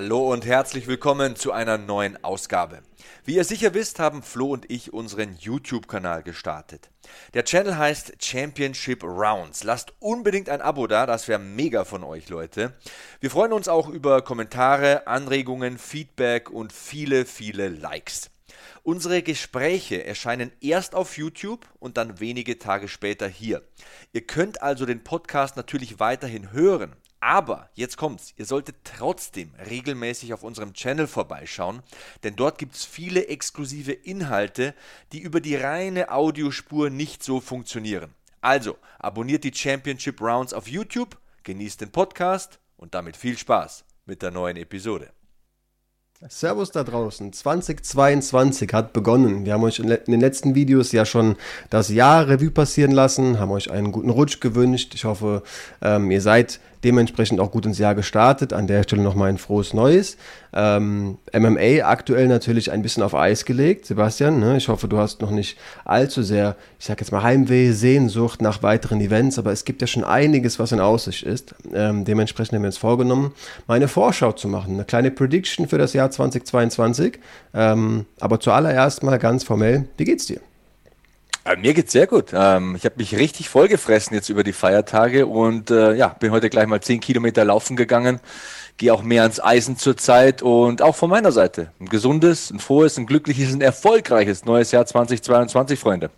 Hallo und herzlich willkommen zu einer neuen Ausgabe. Wie ihr sicher wisst, haben Flo und ich unseren YouTube-Kanal gestartet. Der Channel heißt Championship Rounds. Lasst unbedingt ein Abo da, das wäre mega von euch, Leute. Wir freuen uns auch über Kommentare, Anregungen, Feedback und viele, viele Likes. Unsere Gespräche erscheinen erst auf YouTube und dann wenige Tage später hier. Ihr könnt also den Podcast natürlich weiterhin hören, aber jetzt kommt's, ihr solltet trotzdem regelmäßig auf unserem Channel vorbeischauen, denn dort gibt's viele exklusive Inhalte, die über die reine Audiospur nicht so funktionieren. Also, abonniert die Championship Rounds auf YouTube, genießt den Podcast und damit viel Spaß mit der neuen Episode. Servus da draußen. 2022 hat begonnen. Wir haben euch in den letzten Videos ja schon das Jahr Revue passieren lassen, haben euch einen guten Rutsch gewünscht. Ich hoffe, ähm, ihr seid dementsprechend auch gut ins Jahr gestartet. An der Stelle nochmal ein frohes Neues. Ähm, MMA aktuell natürlich ein bisschen auf Eis gelegt. Sebastian, ne? ich hoffe, du hast noch nicht allzu sehr, ich sag jetzt mal Heimweh, Sehnsucht nach weiteren Events, aber es gibt ja schon einiges, was in Aussicht ist. Ähm, dementsprechend haben wir uns vorgenommen, mal eine Vorschau zu machen, eine kleine Prediction für das Jahr 2022. Ähm, aber zuallererst mal ganz formell, wie geht's dir? Äh, mir geht's sehr gut. Ähm, ich habe mich richtig vollgefressen jetzt über die Feiertage und äh, ja, bin heute gleich mal 10 Kilometer laufen gegangen. Gehe auch mehr ans Eisen zurzeit und auch von meiner Seite. Ein gesundes, ein frohes, ein glückliches, ein erfolgreiches neues Jahr 2022, Freunde.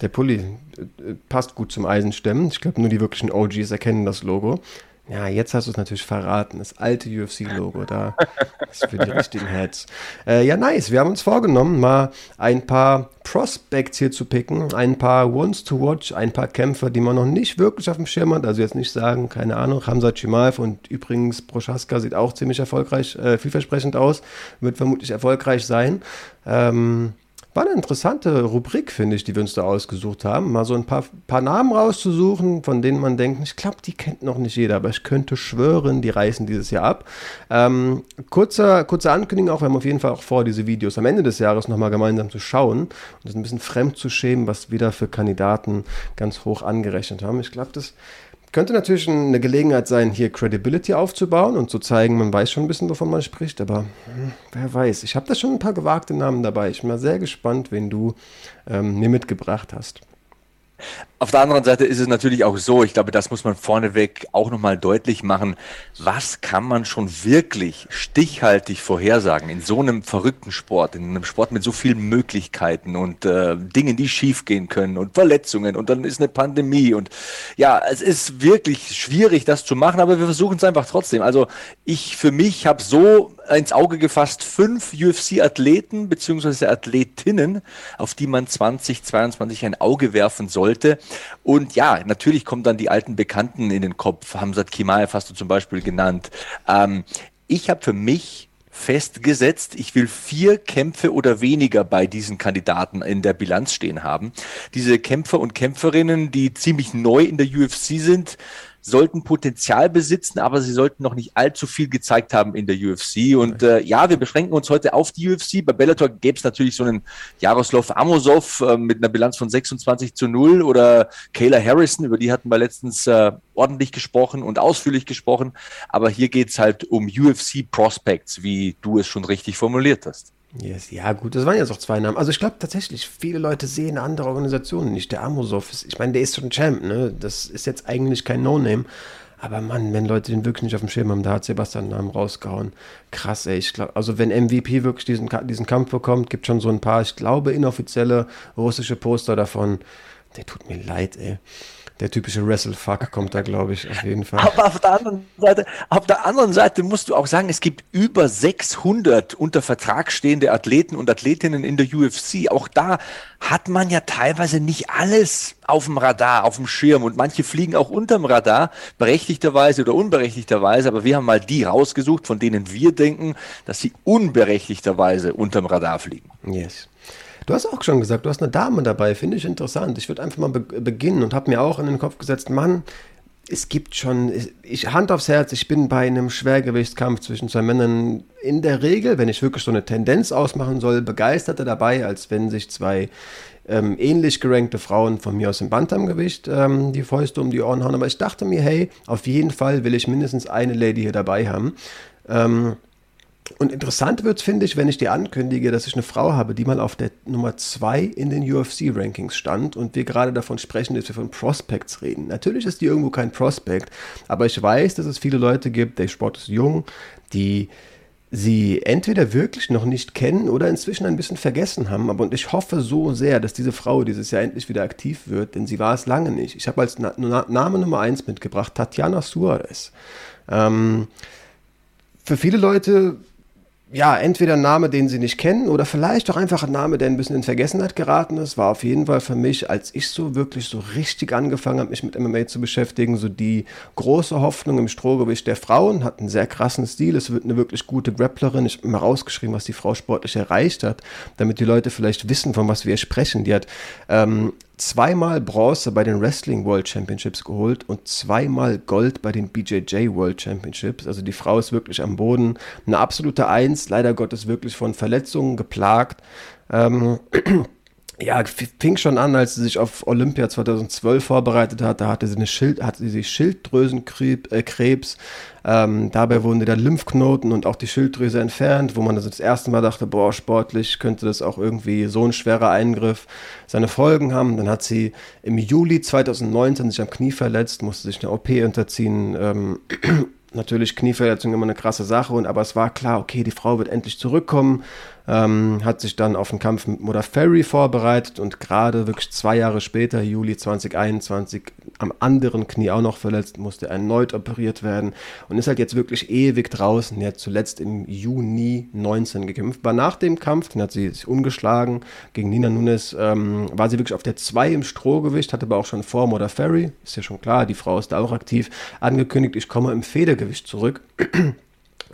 Der Pulli äh, passt gut zum Eisenstemmen. Ich glaube, nur die wirklichen OGs erkennen das Logo. Ja, jetzt hast du es natürlich verraten. Das alte UFC-Logo da ist für die richtigen Heads. Äh, ja, nice. Wir haben uns vorgenommen, mal ein paar Prospects hier zu picken, ein paar Ones to Watch, ein paar Kämpfer, die man noch nicht wirklich auf dem Schirm hat. Also jetzt nicht sagen, keine Ahnung, Hamza Chimaev und übrigens Prochaska sieht auch ziemlich erfolgreich, äh, vielversprechend aus, wird vermutlich erfolgreich sein. Ähm, war eine interessante Rubrik, finde ich, die wir uns da ausgesucht haben. Mal so ein paar, paar Namen rauszusuchen, von denen man denkt, ich glaube, die kennt noch nicht jeder, aber ich könnte schwören, die reißen dieses Jahr ab. Ähm, kurzer, kurze Ankündigung auch, wir haben auf jeden Fall auch vor, diese Videos am Ende des Jahres nochmal gemeinsam zu schauen und das ein bisschen fremd zu schämen, was wieder für Kandidaten ganz hoch angerechnet haben. Ich glaube, das könnte natürlich eine Gelegenheit sein, hier Credibility aufzubauen und zu zeigen, man weiß schon ein bisschen, wovon man spricht, aber hm, wer weiß. Ich habe da schon ein paar gewagte Namen dabei. Ich bin mal sehr gespannt, wen du ähm, mir mitgebracht hast. Auf der anderen Seite ist es natürlich auch so, ich glaube, das muss man vorneweg auch nochmal deutlich machen. Was kann man schon wirklich stichhaltig vorhersagen in so einem verrückten Sport, in einem Sport mit so vielen Möglichkeiten und äh, Dingen, die schiefgehen können und Verletzungen und dann ist eine Pandemie und ja, es ist wirklich schwierig, das zu machen, aber wir versuchen es einfach trotzdem. Also ich für mich habe so ins Auge gefasst fünf UFC-Athleten beziehungsweise Athletinnen, auf die man 2022 ein Auge werfen sollte. Und ja, natürlich kommen dann die alten Bekannten in den Kopf. Hamzat Kimaev hast du zum Beispiel genannt. Ähm, ich habe für mich festgesetzt, ich will vier Kämpfe oder weniger bei diesen Kandidaten in der Bilanz stehen haben. Diese Kämpfer und Kämpferinnen, die ziemlich neu in der UFC sind, sollten Potenzial besitzen, aber sie sollten noch nicht allzu viel gezeigt haben in der UFC. Und äh, ja, wir beschränken uns heute auf die UFC. Bei Bellator gäbe es natürlich so einen Jaroslav Amosov äh, mit einer Bilanz von 26 zu 0 oder Kayla Harrison, über die hatten wir letztens äh, ordentlich gesprochen und ausführlich gesprochen. Aber hier geht es halt um UFC Prospects, wie du es schon richtig formuliert hast. Yes, ja, gut, das waren jetzt auch zwei Namen. Also ich glaube tatsächlich, viele Leute sehen andere Organisationen nicht. Der Amosov, ist, ich meine, der ist schon Champ, ne? Das ist jetzt eigentlich kein No-Name. Aber Mann, wenn Leute den wirklich nicht auf dem Schirm haben, da hat Sebastian einen Namen rausgehauen. Krass, ey. Ich glaub, also wenn MVP wirklich diesen, diesen Kampf bekommt, gibt schon so ein paar, ich glaube, inoffizielle russische Poster davon. Der tut mir leid, ey der typische Wrestle-Fuck kommt da, glaube ich, auf jeden Fall. Aber auf der, anderen Seite, auf der anderen Seite musst du auch sagen, es gibt über 600 unter Vertrag stehende Athleten und Athletinnen in der UFC. Auch da hat man ja teilweise nicht alles auf dem Radar, auf dem Schirm und manche fliegen auch unterm Radar, berechtigterweise oder unberechtigterweise, aber wir haben mal die rausgesucht, von denen wir denken, dass sie unberechtigterweise unterm Radar fliegen. Yes. Du hast auch schon gesagt, du hast eine Dame dabei, finde ich interessant. Ich würde einfach mal be beginnen und habe mir auch in den Kopf gesetzt, Mann, es gibt schon, ich Hand aufs Herz, ich bin bei einem Schwergewichtskampf zwischen zwei Männern in der Regel, wenn ich wirklich so eine Tendenz ausmachen soll, begeisterter dabei, als wenn sich zwei ähm, ähnlich gerankte Frauen von mir aus im Bantamgewicht ähm, die Fäuste um die Ohren hauen. Aber ich dachte mir, hey, auf jeden Fall will ich mindestens eine Lady hier dabei haben. Ähm, und interessant wird es, finde ich, wenn ich dir ankündige, dass ich eine Frau habe, die mal auf der Nummer 2 in den UFC-Rankings stand und wir gerade davon sprechen, dass wir von Prospects reden. Natürlich ist die irgendwo kein Prospect, aber ich weiß, dass es viele Leute gibt, der Sport ist jung, die sie entweder wirklich noch nicht kennen oder inzwischen ein bisschen vergessen haben. Aber und ich hoffe so sehr, dass diese Frau dieses Jahr endlich wieder aktiv wird, denn sie war es lange nicht. Ich habe als Na Na Name Nummer 1 mitgebracht Tatjana Suarez. Ähm, für viele Leute ja, entweder ein Name, den sie nicht kennen, oder vielleicht auch einfach ein Name, der ein bisschen in Vergessenheit geraten ist, war auf jeden Fall für mich, als ich so wirklich so richtig angefangen habe, mich mit MMA zu beschäftigen, so die große Hoffnung im Strohgewicht der Frauen, hat einen sehr krassen Stil, es wird eine wirklich gute Grapplerin, ich habe mal rausgeschrieben, was die Frau sportlich erreicht hat, damit die Leute vielleicht wissen, von was wir sprechen. Die hat ähm, zweimal Bronze bei den Wrestling World Championships geholt und zweimal Gold bei den BJJ World Championships. Also die Frau ist wirklich am Boden. Eine absolute Eins, leider Gottes wirklich von Verletzungen geplagt. Ähm, ja, fing schon an, als sie sich auf Olympia 2012 vorbereitet hat. Da hatte sie, eine Schild, hatte sie Schilddrüsenkrebs. Äh, ähm, dabei wurden der Lymphknoten und auch die Schilddrüse entfernt, wo man das, das erste Mal dachte, boah, sportlich könnte das auch irgendwie so ein schwerer Eingriff seine Folgen haben. Dann hat sie im Juli 2019 sich am Knie verletzt, musste sich eine OP unterziehen. Ähm, natürlich Knieverletzung immer eine krasse Sache, und aber es war klar, okay, die Frau wird endlich zurückkommen ähm, hat sich dann auf den Kampf mit Mutter Ferry vorbereitet und gerade wirklich zwei Jahre später, Juli 2021, am anderen Knie auch noch verletzt, musste erneut operiert werden und ist halt jetzt wirklich ewig draußen. Er hat zuletzt im Juni 19 gekämpft. War nach dem Kampf, den hat sie sich ungeschlagen gegen Nina Nunes, ähm, war sie wirklich auf der 2 im Strohgewicht, hatte aber auch schon vor Mutter Ferry, ist ja schon klar, die Frau ist da auch aktiv, angekündigt, ich komme im Federgewicht zurück.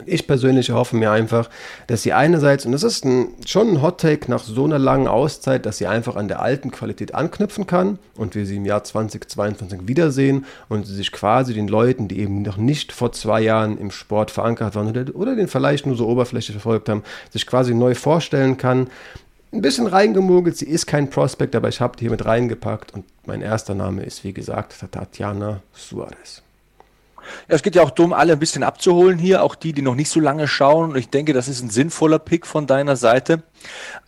Ich persönlich hoffe mir einfach, dass sie einerseits, und das ist ein, schon ein Hot Take nach so einer langen Auszeit, dass sie einfach an der alten Qualität anknüpfen kann und wir sie im Jahr 2022 wiedersehen und sie sich quasi den Leuten, die eben noch nicht vor zwei Jahren im Sport verankert waren oder, oder den vielleicht nur so oberflächlich verfolgt haben, sich quasi neu vorstellen kann. Ein bisschen reingemogelt, sie ist kein Prospect, aber ich habe die hier mit reingepackt und mein erster Name ist, wie gesagt, Tatjana Suarez. Ja, es geht ja auch darum, alle ein bisschen abzuholen hier, auch die, die noch nicht so lange schauen. Und ich denke, das ist ein sinnvoller Pick von deiner Seite.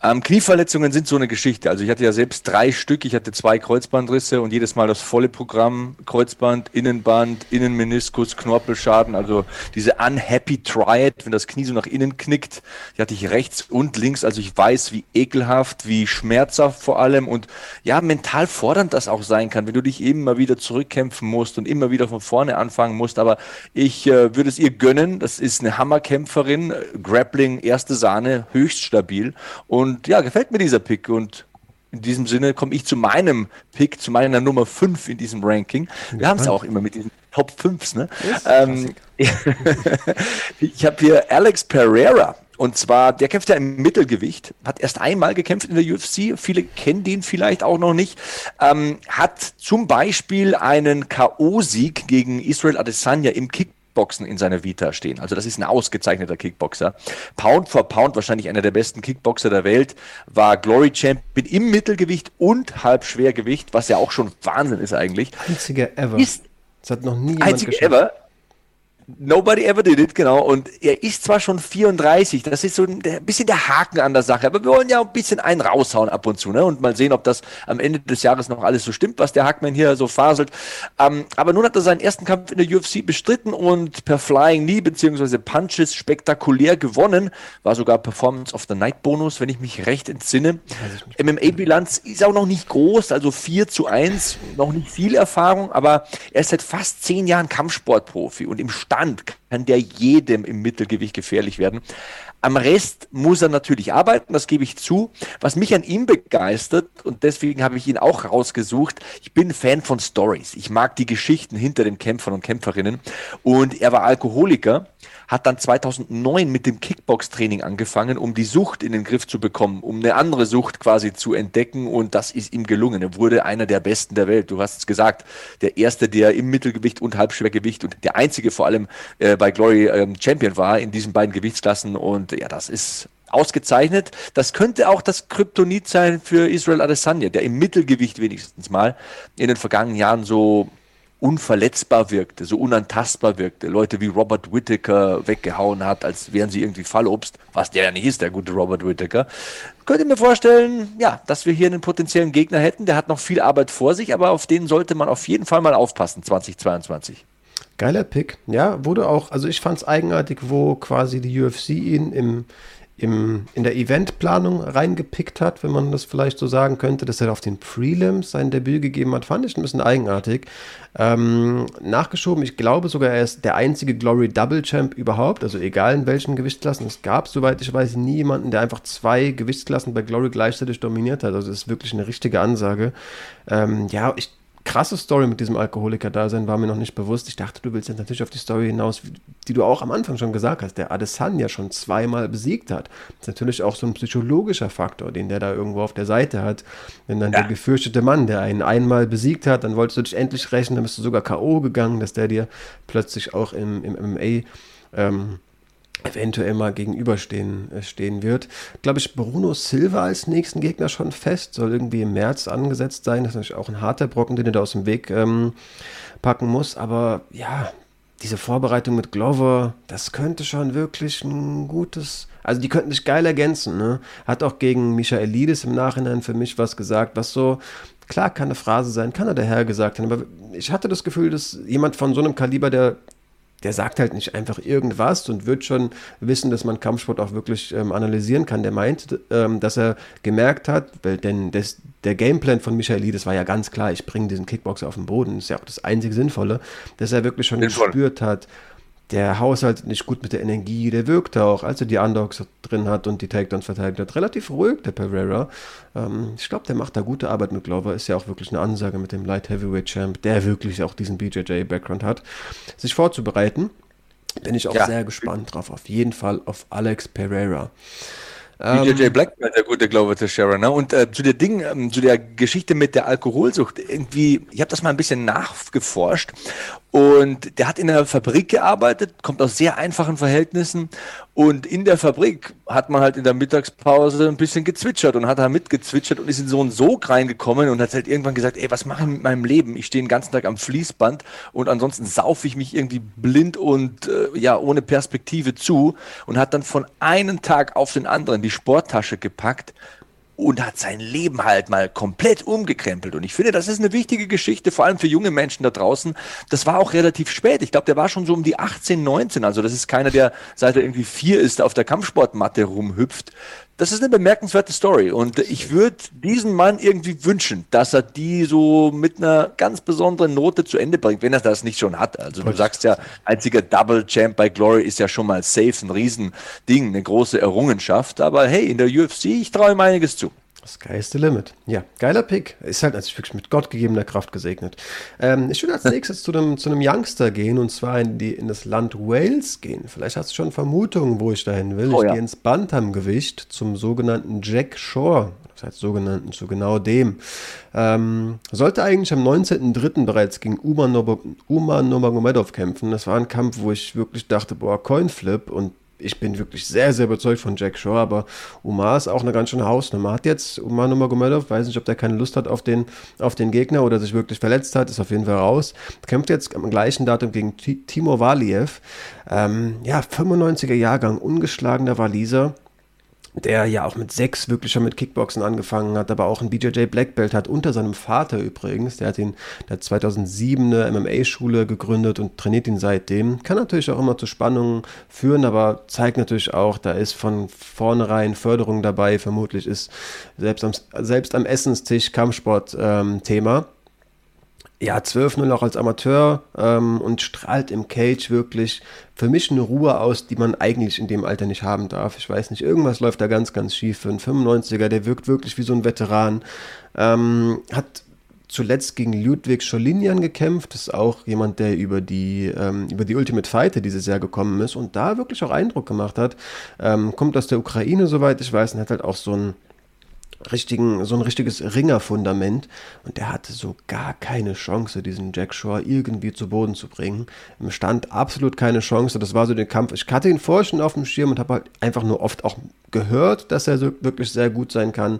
Ähm, Knieverletzungen sind so eine Geschichte. Also ich hatte ja selbst drei Stück. Ich hatte zwei Kreuzbandrisse und jedes Mal das volle Programm. Kreuzband, Innenband, Innenmeniskus, Knorpelschaden. Also diese unhappy triad, wenn das Knie so nach innen knickt. Die hatte ich rechts und links. Also ich weiß, wie ekelhaft, wie schmerzhaft vor allem und ja, mental fordernd das auch sein kann, wenn du dich mal wieder zurückkämpfen musst und immer wieder von vorne anfangen musst. Aber ich äh, würde es ihr gönnen. Das ist eine Hammerkämpferin. Grappling, erste Sahne, höchst stabil. Und ja, gefällt mir dieser Pick und in diesem Sinne komme ich zu meinem Pick, zu meiner Nummer 5 in diesem Ranking. Wir haben es auch immer mit diesen Top 5s. Ne? Ähm, ich habe hier Alex Pereira. Und zwar, der kämpft ja im Mittelgewicht, hat erst einmal gekämpft in der UFC. Viele kennen den vielleicht auch noch nicht. Ähm, hat zum Beispiel einen K.O.-Sieg gegen Israel Adesanya im Kick Kickboxen in seiner Vita stehen. Also das ist ein ausgezeichneter Kickboxer. Pound for Pound wahrscheinlich einer der besten Kickboxer der Welt, war Glory Champion im Mittelgewicht und Halbschwergewicht, was ja auch schon Wahnsinn ist eigentlich. Einziger ever. Ist das hat noch nie jemand Einziger ever. Nobody ever did it, genau. Und er ist zwar schon 34, das ist so ein, bisschen der Haken an der Sache, aber wir wollen ja ein bisschen einen raushauen ab und zu, ne? Und mal sehen, ob das am Ende des Jahres noch alles so stimmt, was der Hackman hier so faselt. Ähm, aber nun hat er seinen ersten Kampf in der UFC bestritten und per Flying Knee bzw. Punches spektakulär gewonnen. War sogar Performance of the Night Bonus, wenn ich mich recht entsinne. MMA-Bilanz ist auch noch nicht groß, also 4 zu 1, noch nicht viel Erfahrung, aber er ist seit fast zehn Jahren Kampfsportprofi und im Stand Stand kann der jedem im Mittelgewicht gefährlich werden. Am Rest muss er natürlich arbeiten, das gebe ich zu. Was mich an ihm begeistert, und deswegen habe ich ihn auch rausgesucht, ich bin Fan von Stories. Ich mag die Geschichten hinter den Kämpfern und Kämpferinnen. Und er war Alkoholiker hat dann 2009 mit dem Kickbox-Training angefangen, um die Sucht in den Griff zu bekommen, um eine andere Sucht quasi zu entdecken und das ist ihm gelungen. Er wurde einer der Besten der Welt. Du hast es gesagt, der erste, der im Mittelgewicht und Halbschwergewicht und der einzige vor allem äh, bei Glory ähm, Champion war in diesen beiden Gewichtsklassen und ja, das ist ausgezeichnet. Das könnte auch das Kryptonit sein für Israel Adesanya, der im Mittelgewicht wenigstens mal in den vergangenen Jahren so unverletzbar wirkte, so unantastbar wirkte, Leute wie Robert Whittaker weggehauen hat, als wären sie irgendwie Fallobst, was der ja nicht ist, der gute Robert Whittaker. Könnt ihr mir vorstellen, ja, dass wir hier einen potenziellen Gegner hätten, der hat noch viel Arbeit vor sich, aber auf den sollte man auf jeden Fall mal aufpassen, 2022. Geiler Pick. Ja, wurde auch, also ich fand es eigenartig, wo quasi die UFC ihn im im, in der Eventplanung reingepickt hat, wenn man das vielleicht so sagen könnte, dass er auf den Prelims sein Debüt gegeben hat, fand ich ein bisschen eigenartig. Ähm, nachgeschoben, ich glaube sogar, er ist der einzige Glory Double Champ überhaupt, also egal in welchen Gewichtsklassen. Es gab, soweit ich weiß, nie jemanden, der einfach zwei Gewichtsklassen bei Glory gleichzeitig dominiert hat. Also das ist wirklich eine richtige Ansage. Ähm, ja, ich krasse Story mit diesem Alkoholiker-Dasein war mir noch nicht bewusst. Ich dachte, du willst jetzt natürlich auf die Story hinaus, die du auch am Anfang schon gesagt hast, der Adesanya schon zweimal besiegt hat. Das ist natürlich auch so ein psychologischer Faktor, den der da irgendwo auf der Seite hat. Wenn dann ja. der gefürchtete Mann, der einen einmal besiegt hat, dann wolltest du dich endlich rächen, dann bist du sogar K.O. gegangen, dass der dir plötzlich auch im, im MMA ähm, eventuell mal gegenüberstehen äh, stehen wird. Glaube ich, Bruno Silva als nächsten Gegner schon fest, soll irgendwie im März angesetzt sein. Das ist natürlich auch ein harter Brocken, den er da aus dem Weg ähm, packen muss. Aber ja, diese Vorbereitung mit Glover, das könnte schon wirklich ein gutes. Also die könnten sich geil ergänzen. Ne? Hat auch gegen Michaelidis im Nachhinein für mich was gesagt, was so Klar kann eine Phrase sein, kann er der Herr gesagt haben, aber ich hatte das Gefühl, dass jemand von so einem Kaliber, der der sagt halt nicht einfach irgendwas und wird schon wissen, dass man Kampfsport auch wirklich ähm, analysieren kann. Der meint, ähm, dass er gemerkt hat, weil denn das, der Gameplan von Michaelidis war ja ganz klar, ich bringe diesen Kickboxer auf den Boden, das ist ja auch das einzig Sinnvolle, dass er wirklich schon Sinnvoll. gespürt hat, der Haushalt nicht gut mit der Energie, der wirkte auch, als er die Underdogs drin hat und die Takedowns verteidigt hat, relativ ruhig, der Pereira. Ähm, ich glaube, der macht da gute Arbeit mit Glover, ist ja auch wirklich eine Ansage mit dem Light Heavyweight Champ, der wirklich auch diesen BJJ-Background hat, sich vorzubereiten. Bin ich auch ja. sehr gespannt drauf, auf jeden Fall auf Alex Pereira. BJJ ähm, Blackman, der gute Glover Teixeira. Ne? Und äh, zu der Ding, ähm, zu der Geschichte mit der Alkoholsucht, irgendwie, ich habe das mal ein bisschen nachgeforscht und der hat in einer Fabrik gearbeitet, kommt aus sehr einfachen Verhältnissen und in der Fabrik hat man halt in der Mittagspause ein bisschen gezwitschert und hat da mitgezwitschert und ist in so einen Sog reingekommen und hat halt irgendwann gesagt, ey, was mache ich mit meinem Leben? Ich stehe den ganzen Tag am Fließband und ansonsten saufe ich mich irgendwie blind und äh, ja, ohne Perspektive zu und hat dann von einem Tag auf den anderen die Sporttasche gepackt und hat sein Leben halt mal komplett umgekrempelt. Und ich finde, das ist eine wichtige Geschichte, vor allem für junge Menschen da draußen. Das war auch relativ spät. Ich glaube, der war schon so um die 18, 19. Also das ist keiner, der seit er irgendwie vier ist, auf der Kampfsportmatte rumhüpft. Das ist eine bemerkenswerte Story. Und ich würde diesem Mann irgendwie wünschen, dass er die so mit einer ganz besonderen Note zu Ende bringt, wenn er das nicht schon hat. Also du sagst ja, einziger Double Champ bei Glory ist ja schon mal safe, ein Riesending, eine große Errungenschaft. Aber hey, in der UFC, ich traue ihm einiges zu. Sky is the limit. Ja, geiler Pick. Ist halt natürlich wirklich mit Gott gegebener Kraft gesegnet. Ähm, ich würde als nächstes zu einem, zu einem Youngster gehen und zwar in, die, in das Land Wales gehen. Vielleicht hast du schon Vermutungen, wo ich dahin will. Oh, ich ja. gehe ins Bantamgewicht zum sogenannten Jack Shore. Das heißt sogenannten, zu genau dem. Ähm, sollte eigentlich am 19.03. bereits gegen Uma, Uma Nurmagomedov kämpfen. Das war ein Kampf, wo ich wirklich dachte, boah, Coinflip und ich bin wirklich sehr, sehr überzeugt von Jack Shaw, aber Umar ist auch eine ganz schöne Hausnummer. Hat jetzt Umar Nurmagomedov, weiß nicht, ob der keine Lust hat auf den, auf den Gegner oder sich wirklich verletzt hat, ist auf jeden Fall raus. Kämpft jetzt am gleichen Datum gegen Timur Valiev. Ähm, ja, 95er Jahrgang, ungeschlagener Waliser der ja auch mit sechs wirklich schon mit Kickboxen angefangen hat, aber auch ein BJJ Black Belt hat, unter seinem Vater übrigens. Der hat ihn, der hat 2007 eine MMA-Schule gegründet und trainiert ihn seitdem. Kann natürlich auch immer zu Spannungen führen, aber zeigt natürlich auch, da ist von vornherein Förderung dabei. Vermutlich ist selbst am, selbst am Essenstisch Kampfsport ähm, Thema ja, 12-0 auch als Amateur ähm, und strahlt im Cage wirklich für mich eine Ruhe aus, die man eigentlich in dem Alter nicht haben darf. Ich weiß nicht, irgendwas läuft da ganz, ganz schief. Für einen 95er, der wirkt wirklich wie so ein Veteran. Ähm, hat zuletzt gegen Ludwig Scholinian gekämpft. Das ist auch jemand, der über die, ähm, über die Ultimate Fighter dieses Jahr gekommen ist und da wirklich auch Eindruck gemacht hat. Ähm, kommt aus der Ukraine, soweit ich weiß, und hat halt auch so ein richtigen, so ein richtiges Ringerfundament und der hatte so gar keine Chance, diesen Jack Shaw irgendwie zu Boden zu bringen. Im Stand absolut keine Chance. Das war so der Kampf. Ich hatte ihn vorher schon auf dem Schirm und habe halt einfach nur oft auch gehört, dass er so wirklich sehr gut sein kann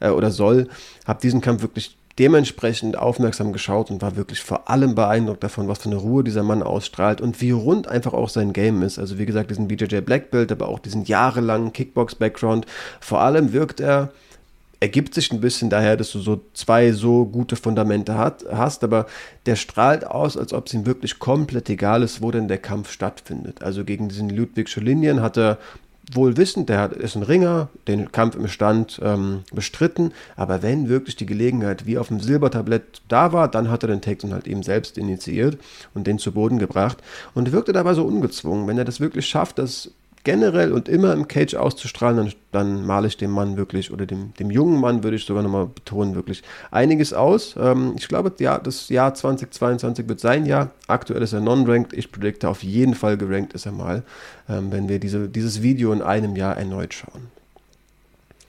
äh, oder soll. Habe diesen Kampf wirklich dementsprechend aufmerksam geschaut und war wirklich vor allem beeindruckt davon, was für eine Ruhe dieser Mann ausstrahlt und wie rund einfach auch sein Game ist. Also wie gesagt, diesen BJJ Black Belt, aber auch diesen jahrelangen Kickbox-Background. Vor allem wirkt er ergibt sich ein bisschen daher, dass du so zwei so gute Fundamente hat, hast, aber der strahlt aus, als ob es ihm wirklich komplett egal ist, wo denn der Kampf stattfindet. Also gegen diesen Ludwig Scholinien hat er wohl wissend, der ist ein Ringer, den Kampf im Stand ähm, bestritten, aber wenn wirklich die Gelegenheit wie auf dem Silbertablett da war, dann hat er den Takedown halt eben selbst initiiert und den zu Boden gebracht und wirkte dabei so ungezwungen. Wenn er das wirklich schafft, das generell und immer im Cage auszustrahlen, dann, dann male ich dem Mann wirklich, oder dem, dem jungen Mann würde ich sogar nochmal betonen, wirklich einiges aus. Ähm, ich glaube, ja, das Jahr 2022 wird sein Jahr. Aktuell ist er non-ranked. Ich predikte auf jeden Fall gerankt ist er mal, ähm, wenn wir diese, dieses Video in einem Jahr erneut schauen.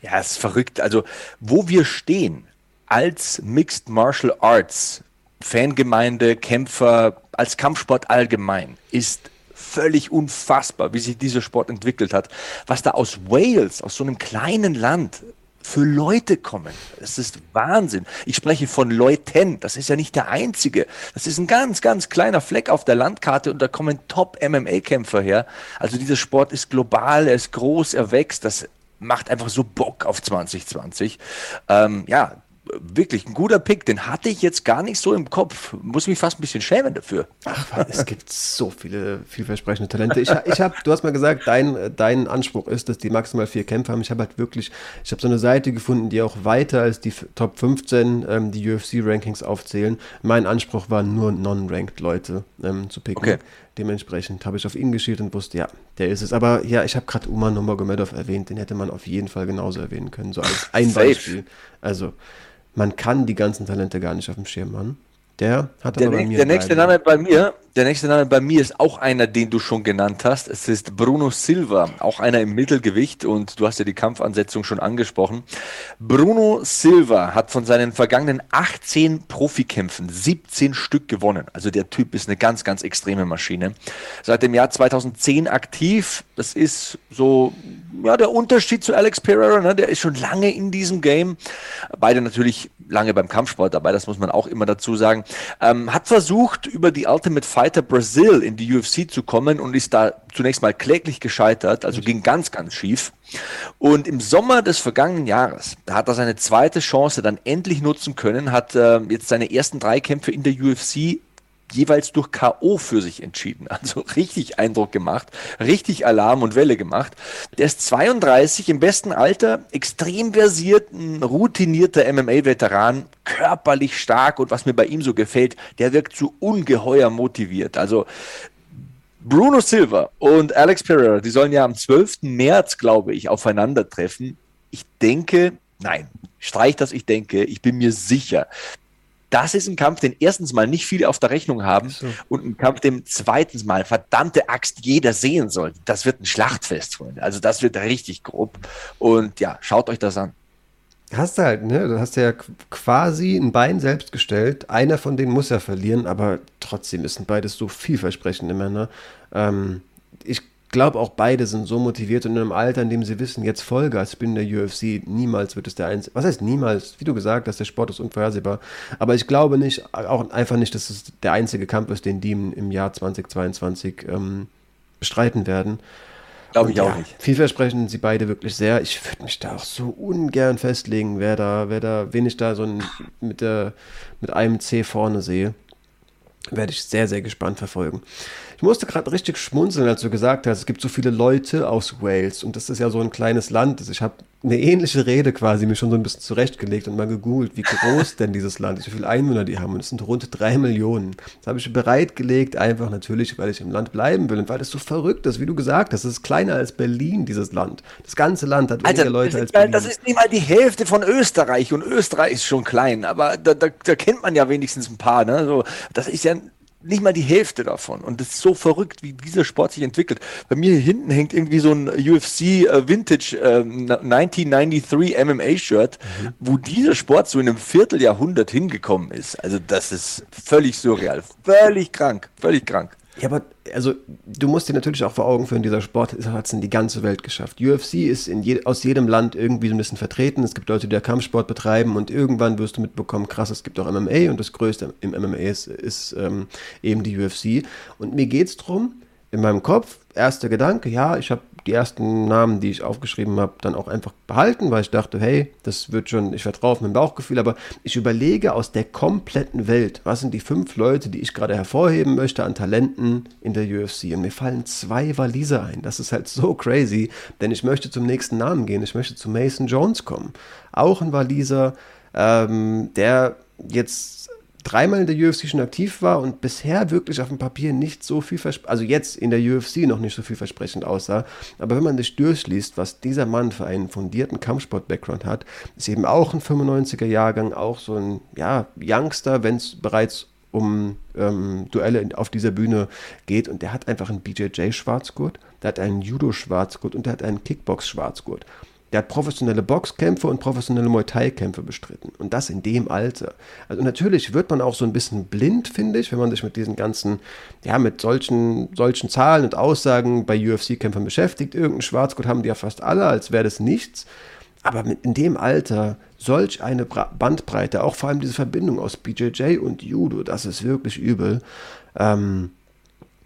Ja, es ist verrückt. Also, wo wir stehen als Mixed Martial Arts Fangemeinde, Kämpfer, als Kampfsport allgemein, ist völlig unfassbar, wie sich dieser Sport entwickelt hat. Was da aus Wales, aus so einem kleinen Land, für Leute kommen. Es ist Wahnsinn. Ich spreche von Leuten. Das ist ja nicht der einzige. Das ist ein ganz, ganz kleiner Fleck auf der Landkarte und da kommen Top-MMA-Kämpfer her. Also dieser Sport ist global, er ist groß, er wächst. Das macht einfach so Bock auf 2020. Ähm, ja, wirklich ein guter Pick. Den hatte ich jetzt gar nicht so im Kopf. Muss mich fast ein bisschen schämen dafür. Ach, es gibt so viele vielversprechende Talente. Ich, ich habe, du hast mal gesagt, dein, dein Anspruch ist, dass die maximal vier Kämpfe haben. Ich habe halt wirklich, ich habe so eine Seite gefunden, die auch weiter als die Top 15 ähm, die UFC-Rankings aufzählen. Mein Anspruch war nur non-ranked Leute ähm, zu picken. Okay. Dementsprechend habe ich auf ihn geschielt und wusste, ja, der ist es. Aber ja, ich habe gerade Uman Nomagomedov erwähnt, den hätte man auf jeden Fall genauso erwähnen können, so als ein Beispiel. Also, man kann die ganzen Talente gar nicht auf dem Schirm haben. Der hat aber der, bei mir. Der nächste Name bei mir der nächste Name bei mir ist auch einer, den du schon genannt hast. Es ist Bruno Silva, auch einer im Mittelgewicht und du hast ja die Kampfansetzung schon angesprochen. Bruno Silva hat von seinen vergangenen 18 Profikämpfen 17 Stück gewonnen. Also der Typ ist eine ganz, ganz extreme Maschine. Seit dem Jahr 2010 aktiv. Das ist so ja, der Unterschied zu Alex Pereira. Ne? Der ist schon lange in diesem Game. Beide natürlich lange beim Kampfsport dabei, das muss man auch immer dazu sagen. Ähm, hat versucht, über die Ultimate Fighter Brazil in die UFC zu kommen und ist da zunächst mal kläglich gescheitert, also ging ganz, ganz schief. Und im Sommer des vergangenen Jahres, hat er seine zweite Chance dann endlich nutzen können, hat äh, jetzt seine ersten drei Kämpfe in der UFC jeweils durch K.O. für sich entschieden. Also richtig Eindruck gemacht, richtig Alarm und Welle gemacht. Der ist 32 im besten Alter, extrem versiert, ein routinierter MMA-Veteran, körperlich stark und was mir bei ihm so gefällt, der wirkt so ungeheuer motiviert. Also Bruno Silva und Alex Pereira, die sollen ja am 12. März, glaube ich, aufeinandertreffen. Ich denke, nein, streich das, ich denke, ich bin mir sicher, das ist ein Kampf, den erstens mal nicht viele auf der Rechnung haben so. und ein Kampf, den zweitens mal verdammte Axt jeder sehen soll. Das wird ein Schlachtfest, Freunde. Also das wird richtig grob. Und ja, schaut euch das an. Hast du halt, ne? Du hast ja quasi ein Bein selbst gestellt. Einer von denen muss ja verlieren, aber trotzdem sind beides so vielversprechende Männer. Ähm, ich glaube auch beide sind so motiviert und in einem Alter, in dem sie wissen, jetzt Vollgas, ich bin in der UFC, niemals wird es der einzige, was heißt niemals, wie du gesagt hast, der Sport ist unvorhersehbar, aber ich glaube nicht, auch einfach nicht, dass es der einzige Kampf ist, den die im, Jahr 2022 ähm, bestreiten werden. Glaube ich ja, auch nicht. Vielversprechend sind sie beide wirklich sehr. Ich würde mich da auch so ungern festlegen, wer da, wer da, wen ich da so mit, der, mit einem C vorne sehe. Werde ich sehr, sehr gespannt verfolgen. Ich musste gerade richtig schmunzeln, als du gesagt hast, es gibt so viele Leute aus Wales und das ist ja so ein kleines Land. Ich habe eine ähnliche Rede quasi mir schon so ein bisschen zurechtgelegt und mal gegoogelt, wie groß denn dieses Land ist, wie viele Einwohner die haben. Und es sind rund drei Millionen. Das habe ich bereitgelegt, einfach natürlich, weil ich im Land bleiben will und weil es so verrückt ist, wie du gesagt hast. Es ist kleiner als Berlin, dieses Land. Das ganze Land hat weniger Alter, Leute als Berlin. Das ist nicht mal die Hälfte von Österreich und Österreich ist schon klein, aber da, da, da kennt man ja wenigstens ein paar. Ne? So, das ist ja nicht mal die Hälfte davon. Und das ist so verrückt, wie dieser Sport sich entwickelt. Bei mir hier hinten hängt irgendwie so ein UFC äh, Vintage äh, 1993 MMA Shirt, mhm. wo dieser Sport so in einem Vierteljahrhundert hingekommen ist. Also das ist völlig surreal, völlig krank, völlig krank. Ja, aber also du musst dir natürlich auch vor Augen führen, dieser Sport hat es in die ganze Welt geschafft. UFC ist je, aus jedem Land irgendwie so ein bisschen vertreten. Es gibt Leute, die Kampfsport betreiben und irgendwann wirst du mitbekommen, krass, es gibt auch MMA und das Größte im MMA ist, ist ähm, eben die UFC. Und mir geht es darum, in meinem Kopf, erster Gedanke, ja, ich habe die ersten Namen, die ich aufgeschrieben habe, dann auch einfach behalten, weil ich dachte, hey, das wird schon, ich vertraue auf mein Bauchgefühl, aber ich überlege aus der kompletten Welt, was sind die fünf Leute, die ich gerade hervorheben möchte an Talenten in der UFC. Und mir fallen zwei Waliser ein. Das ist halt so crazy, denn ich möchte zum nächsten Namen gehen. Ich möchte zu Mason Jones kommen. Auch ein Waliser, ähm, der jetzt dreimal in der UFC schon aktiv war und bisher wirklich auf dem Papier nicht so viel versprechend, also jetzt in der UFC noch nicht so viel versprechend aussah. Aber wenn man sich durchliest, was dieser Mann für einen fundierten Kampfsport-Background hat, ist eben auch ein 95er-Jahrgang, auch so ein ja, Youngster, wenn es bereits um ähm, Duelle auf dieser Bühne geht. Und der hat einfach einen BJJ-Schwarzgurt, der hat einen Judo-Schwarzgurt und der hat einen Kickbox-Schwarzgurt. Der hat professionelle Boxkämpfe und professionelle Muay Thai-Kämpfe bestritten. Und das in dem Alter. Also natürlich wird man auch so ein bisschen blind, finde ich, wenn man sich mit diesen ganzen, ja, mit solchen, solchen Zahlen und Aussagen bei UFC-Kämpfern beschäftigt. Irgendein Schwarzgurt haben die ja fast alle, als wäre das nichts. Aber in dem Alter solch eine Bandbreite, auch vor allem diese Verbindung aus BJJ und Judo, das ist wirklich übel. Ähm,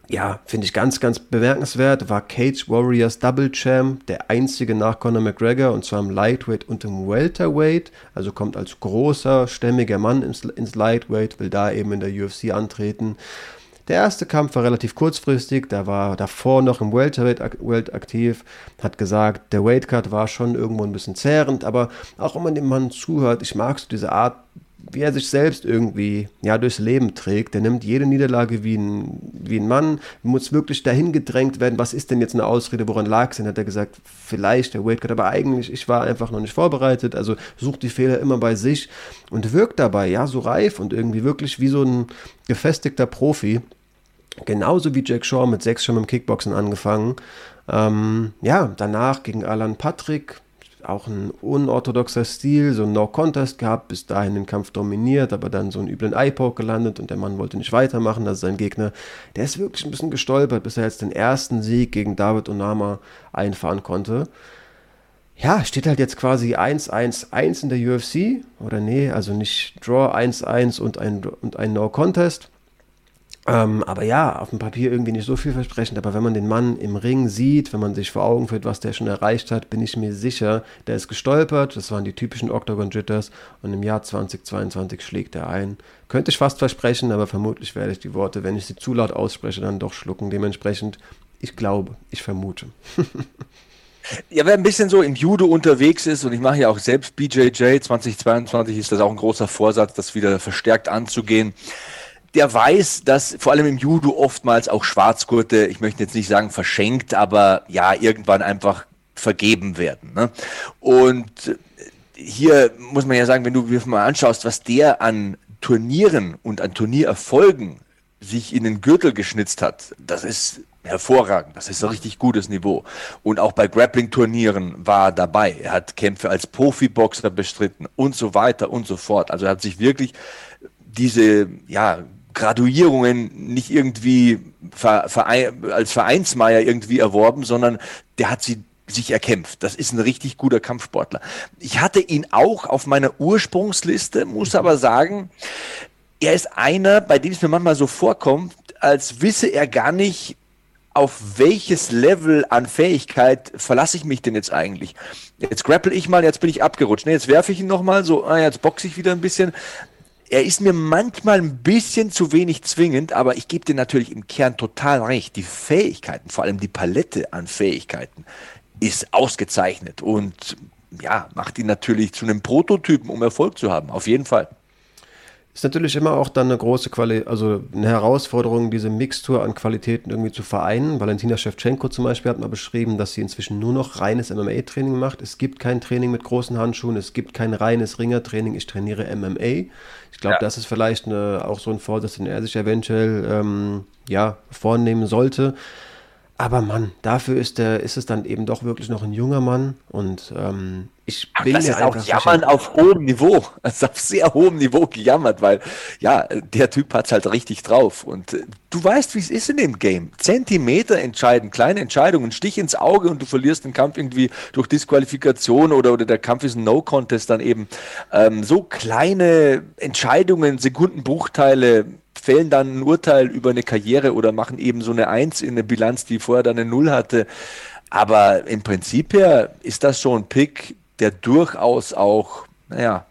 ja, finde ich ganz, ganz bemerkenswert, war Cage Warriors Double Champ, der einzige nach Conor McGregor, und zwar im Lightweight und im Welterweight, also kommt als großer, stämmiger Mann ins, ins Lightweight, will da eben in der UFC antreten. Der erste Kampf war relativ kurzfristig, da war davor noch im Welterweight aktiv, hat gesagt, der Weightcut war schon irgendwo ein bisschen zehrend, aber auch wenn man dem Mann zuhört, ich mag so diese Art wie er sich selbst irgendwie ja, durchs Leben trägt. Der nimmt jede Niederlage wie ein, wie ein Mann, muss wirklich dahin gedrängt werden, was ist denn jetzt eine Ausrede, woran lag es denn? Hat er gesagt, vielleicht der Weightcut, aber eigentlich, ich war einfach noch nicht vorbereitet, also sucht die Fehler immer bei sich und wirkt dabei, ja, so reif und irgendwie wirklich wie so ein gefestigter Profi. Genauso wie Jack Shaw mit sechs schon im Kickboxen angefangen. Ähm, ja, danach gegen Alan Patrick, auch ein unorthodoxer Stil, so ein No-Contest gehabt, bis dahin den Kampf dominiert, aber dann so einen üblen Eye-Poke gelandet und der Mann wollte nicht weitermachen, also sein Gegner, der ist wirklich ein bisschen gestolpert, bis er jetzt den ersten Sieg gegen David Onama einfahren konnte. Ja, steht halt jetzt quasi 1-1-1 in der UFC, oder nee, also nicht Draw 1-1 und ein, und ein No-Contest. Ähm, aber ja, auf dem Papier irgendwie nicht so vielversprechend. Aber wenn man den Mann im Ring sieht, wenn man sich vor Augen führt, was der schon erreicht hat, bin ich mir sicher, der ist gestolpert. Das waren die typischen Octagon Jitters. Und im Jahr 2022 schlägt er ein. Könnte ich fast versprechen, aber vermutlich werde ich die Worte, wenn ich sie zu laut ausspreche, dann doch schlucken. Dementsprechend, ich glaube, ich vermute. Ja, wer ein bisschen so im Judo unterwegs ist, und ich mache ja auch selbst BJJ, 2022 ist das auch ein großer Vorsatz, das wieder verstärkt anzugehen der weiß, dass vor allem im Judo oftmals auch Schwarzgurte, ich möchte jetzt nicht sagen verschenkt, aber ja, irgendwann einfach vergeben werden. Ne? Und hier muss man ja sagen, wenn du dir mal anschaust, was der an Turnieren und an Turniererfolgen sich in den Gürtel geschnitzt hat, das ist hervorragend. Das ist ein richtig gutes Niveau. Und auch bei Grappling-Turnieren war er dabei. Er hat Kämpfe als Profiboxer bestritten und so weiter und so fort. Also er hat sich wirklich diese, ja, Graduierungen nicht irgendwie als Vereinsmeier irgendwie erworben, sondern der hat sie sich erkämpft. Das ist ein richtig guter Kampfsportler. Ich hatte ihn auch auf meiner Ursprungsliste, muss aber sagen, er ist einer, bei dem es mir manchmal so vorkommt, als wisse er gar nicht, auf welches Level an Fähigkeit verlasse ich mich denn jetzt eigentlich? Jetzt grapple ich mal, jetzt bin ich abgerutscht. Ne, jetzt werfe ich ihn nochmal, so, ah, jetzt boxe ich wieder ein bisschen. Er ist mir manchmal ein bisschen zu wenig zwingend, aber ich gebe dir natürlich im Kern total recht. Die Fähigkeiten, vor allem die Palette an Fähigkeiten, ist ausgezeichnet und ja, macht ihn natürlich zu einem Prototypen, um Erfolg zu haben. Auf jeden Fall. Ist natürlich immer auch dann eine große Quali also eine Herausforderung, diese Mixtur an Qualitäten irgendwie zu vereinen. Valentina Shevchenko zum Beispiel hat mal beschrieben, dass sie inzwischen nur noch reines MMA-Training macht. Es gibt kein Training mit großen Handschuhen, es gibt kein reines Ringertraining. Ich trainiere MMA. Ich glaube, ja. das ist vielleicht eine, auch so ein Vorsatz, den er sich eventuell ähm, ja, vornehmen sollte. Aber Mann, dafür ist, der, ist es dann eben doch wirklich noch ein junger Mann und ähm, ich Ach, bin das ist auch Jammern auf hohem Niveau. Ist auf sehr hohem Niveau gejammert, weil ja, der Typ hat es halt richtig drauf. Und äh, du weißt, wie es ist in dem Game. Zentimeter entscheiden, kleine Entscheidungen, Stich ins Auge und du verlierst den Kampf irgendwie durch Disqualifikation oder, oder der Kampf ist ein No-Contest dann eben. Ähm, so kleine Entscheidungen, Sekundenbruchteile, fällen dann ein Urteil über eine Karriere oder machen eben so eine Eins in eine Bilanz, die vorher dann eine Null hatte. Aber im Prinzip her ist das schon ein Pick, der durchaus auch, naja,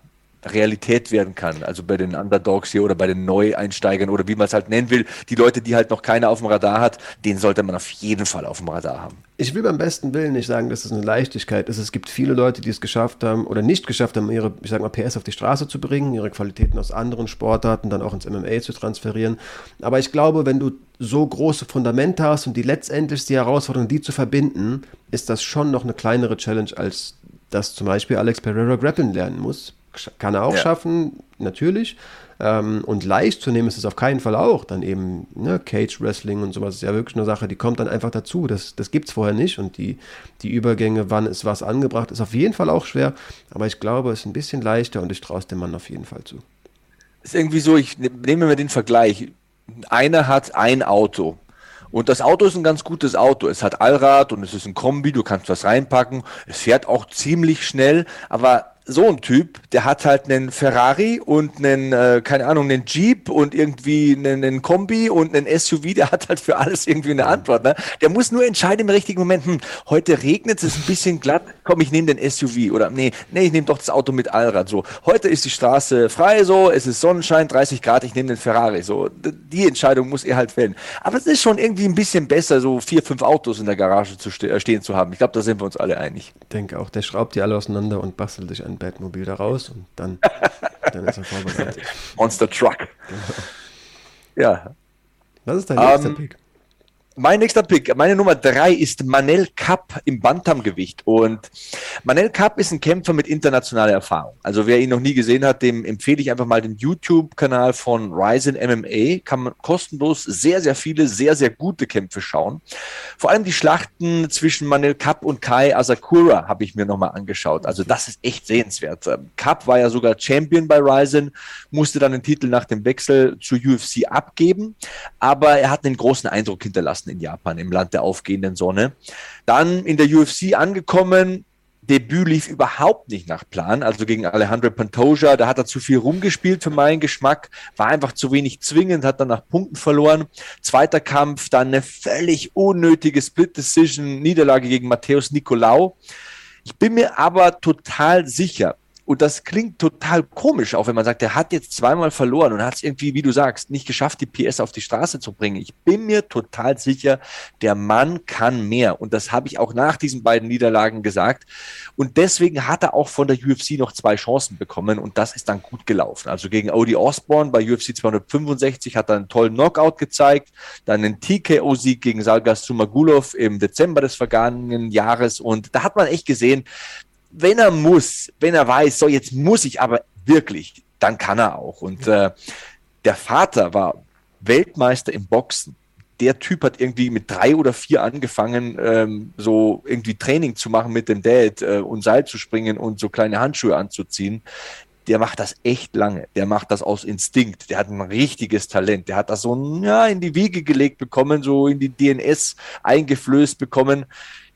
Realität werden kann. Also bei den Underdogs hier oder bei den Neueinsteigern oder wie man es halt nennen will, die Leute, die halt noch keiner auf dem Radar hat, den sollte man auf jeden Fall auf dem Radar haben. Ich will beim besten Willen nicht sagen, dass es eine Leichtigkeit ist. Es gibt viele Leute, die es geschafft haben oder nicht geschafft haben, ihre, ich sag mal, PS auf die Straße zu bringen, ihre Qualitäten aus anderen Sportarten dann auch ins MMA zu transferieren. Aber ich glaube, wenn du so große Fundamente hast und die letztendlich die Herausforderung, die zu verbinden, ist das schon noch eine kleinere Challenge, als dass zum Beispiel Alex Pereira grappeln lernen muss kann er auch ja. schaffen, natürlich. Ähm, und leicht zu nehmen ist es auf keinen Fall auch. Dann eben ne, Cage Wrestling und sowas ist ja wirklich eine Sache, die kommt dann einfach dazu. Das, das gibt es vorher nicht. Und die, die Übergänge, wann ist was angebracht, ist auf jeden Fall auch schwer. Aber ich glaube, es ist ein bisschen leichter und ich traue es dem Mann auf jeden Fall zu. Ist irgendwie so, ich ne, nehme mir den Vergleich. Einer hat ein Auto. Und das Auto ist ein ganz gutes Auto. Es hat Allrad und es ist ein Kombi, du kannst was reinpacken. Es fährt auch ziemlich schnell, aber so ein Typ, der hat halt einen Ferrari und einen, äh, keine Ahnung, einen Jeep und irgendwie einen, einen, Kombi und einen SUV, der hat halt für alles irgendwie eine Antwort. Ne? Der muss nur entscheiden im richtigen Moment, hm, heute regnet es, ist ein bisschen glatt, komm, ich nehme den SUV oder nee, nee, ich nehme doch das Auto mit Allrad. So, heute ist die Straße frei, so, es ist Sonnenschein, 30 Grad, ich nehme den Ferrari. So, die Entscheidung muss er halt fällen. Aber es ist schon irgendwie ein bisschen besser, so vier, fünf Autos in der Garage zu ste stehen zu haben. Ich glaube, da sind wir uns alle einig. Ich denke auch, der schraubt die alle auseinander und bastelt sich ein Batmobil da raus und dann, dann ist er vorbereitet. Monster Truck. Genau. Ja. Was ist dein nächster um, ähm, Pick? Mein nächster Pick, meine Nummer drei ist Manel Kapp im Bantamgewicht. Und Manel Kapp ist ein Kämpfer mit internationaler Erfahrung. Also wer ihn noch nie gesehen hat, dem empfehle ich einfach mal den YouTube-Kanal von Ryzen MMA. Kann man kostenlos sehr, sehr viele, sehr, sehr gute Kämpfe schauen. Vor allem die Schlachten zwischen Manel Kapp und Kai Asakura habe ich mir nochmal angeschaut. Also das ist echt sehenswert. Kapp war ja sogar Champion bei Ryzen, musste dann den Titel nach dem Wechsel zu UFC abgeben. Aber er hat einen großen Eindruck hinterlassen lassen in Japan, im Land der aufgehenden Sonne. Dann in der UFC angekommen, Debüt lief überhaupt nicht nach Plan, also gegen Alejandro Pantoja, da hat er zu viel rumgespielt für meinen Geschmack, war einfach zu wenig zwingend, hat dann nach Punkten verloren. Zweiter Kampf, dann eine völlig unnötige Split-Decision-Niederlage gegen Matthäus Nicolau. Ich bin mir aber total sicher, und das klingt total komisch, auch wenn man sagt, er hat jetzt zweimal verloren und hat es irgendwie, wie du sagst, nicht geschafft, die PS auf die Straße zu bringen. Ich bin mir total sicher, der Mann kann mehr. Und das habe ich auch nach diesen beiden Niederlagen gesagt. Und deswegen hat er auch von der UFC noch zwei Chancen bekommen und das ist dann gut gelaufen. Also gegen Odie Osborne bei UFC 265 hat er einen tollen Knockout gezeigt, dann einen TKO-Sieg gegen Salgas Sumagulov im Dezember des vergangenen Jahres und da hat man echt gesehen, wenn er muss, wenn er weiß, so jetzt muss ich aber wirklich, dann kann er auch. Und äh, der Vater war Weltmeister im Boxen. Der Typ hat irgendwie mit drei oder vier angefangen, ähm, so irgendwie Training zu machen mit dem Dad äh, und Seil zu springen und so kleine Handschuhe anzuziehen. der macht das echt lange. Der macht das aus Instinkt. Der hat ein richtiges Talent. Der hat das so ja, in die Wiege gelegt bekommen, so in die DNS eingeflößt bekommen.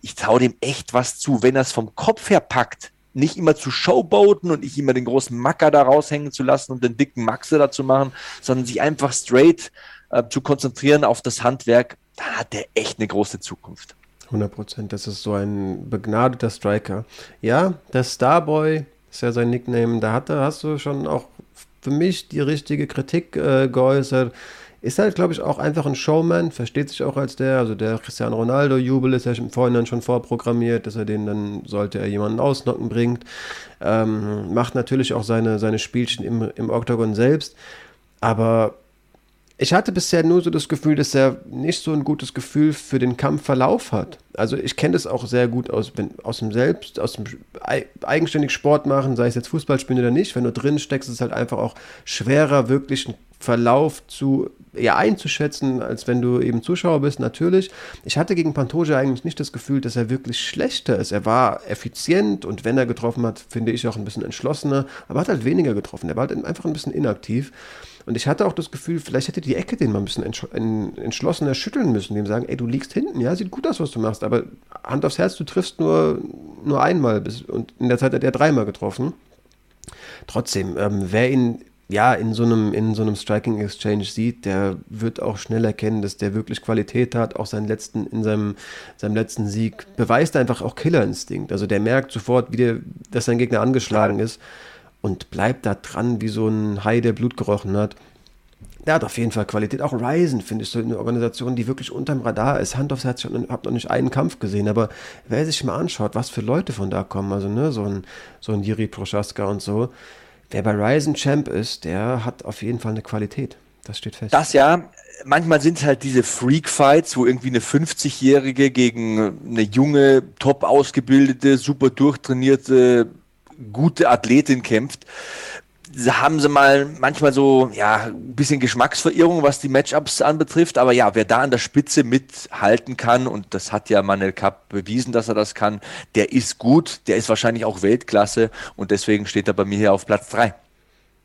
Ich traue dem echt was zu, wenn er es vom Kopf her packt. Nicht immer zu showboaten und nicht immer den großen Macker da raushängen zu lassen und den dicken Maxe da zu machen, sondern sich einfach straight äh, zu konzentrieren auf das Handwerk. Da hat der echt eine große Zukunft. 100 Prozent. Das ist so ein begnadeter Striker. Ja, der Starboy ist ja sein Nickname. Da hat, hast du schon auch für mich die richtige Kritik äh, geäußert. Ist halt, glaube ich, auch einfach ein Showman, versteht sich auch als der. Also der Cristiano Ronaldo-Jubel ist ja im Vorhinein schon vorprogrammiert, dass er den dann, sollte er jemanden ausnocken, bringt. Ähm, macht natürlich auch seine, seine Spielchen im, im Octagon selbst. Aber ich hatte bisher nur so das Gefühl, dass er nicht so ein gutes Gefühl für den Kampfverlauf hat. Also ich kenne das auch sehr gut aus, aus dem Selbst, aus dem eigenständig Sport machen, sei es jetzt Fußball spielen oder nicht. Wenn du drin steckst, ist es halt einfach auch schwerer, wirklich einen Verlauf zu eher einzuschätzen, als wenn du eben Zuschauer bist, natürlich. Ich hatte gegen Pantoja eigentlich nicht das Gefühl, dass er wirklich schlechter ist. Er war effizient und wenn er getroffen hat, finde ich auch ein bisschen entschlossener, aber hat halt weniger getroffen. Er war halt einfach ein bisschen inaktiv. Und ich hatte auch das Gefühl, vielleicht hätte die Ecke den mal ein bisschen entschlossener schütteln müssen, dem sagen, ey, du liegst hinten, ja, sieht gut aus, was du machst, aber Hand aufs Herz, du triffst nur, nur einmal bis, und in der Zeit hat er dreimal getroffen. Trotzdem, ähm, wer ihn ja, in so einem, in so einem Striking Exchange sieht, der wird auch schnell erkennen, dass der wirklich Qualität hat. Auch seinen letzten, in seinem, seinem letzten Sieg beweist einfach auch Killerinstinkt. Also der merkt sofort, wie der, dass sein Gegner angeschlagen ist und bleibt da dran wie so ein Hai, der Blut gerochen hat. Der hat auf jeden Fall Qualität. Auch Ryzen finde ich so eine Organisation, die wirklich unterm Radar ist. Hand aufs Herz, ich habe noch nicht einen Kampf gesehen, aber wer sich mal anschaut, was für Leute von da kommen, also ne, so ein, so ein Jiri Prochaska und so, wer bei Ryzen Champ ist, der hat auf jeden Fall eine Qualität. Das steht fest. Das ja, manchmal sind es halt diese Freak-Fights, wo irgendwie eine 50-Jährige gegen eine junge, top ausgebildete, super durchtrainierte gute Athletin kämpft, haben sie mal manchmal so, ja, ein bisschen Geschmacksverirrung, was die Matchups anbetrifft. Aber ja, wer da an der Spitze mithalten kann, und das hat ja Manel Cup bewiesen, dass er das kann, der ist gut, der ist wahrscheinlich auch Weltklasse und deswegen steht er bei mir hier auf Platz 3.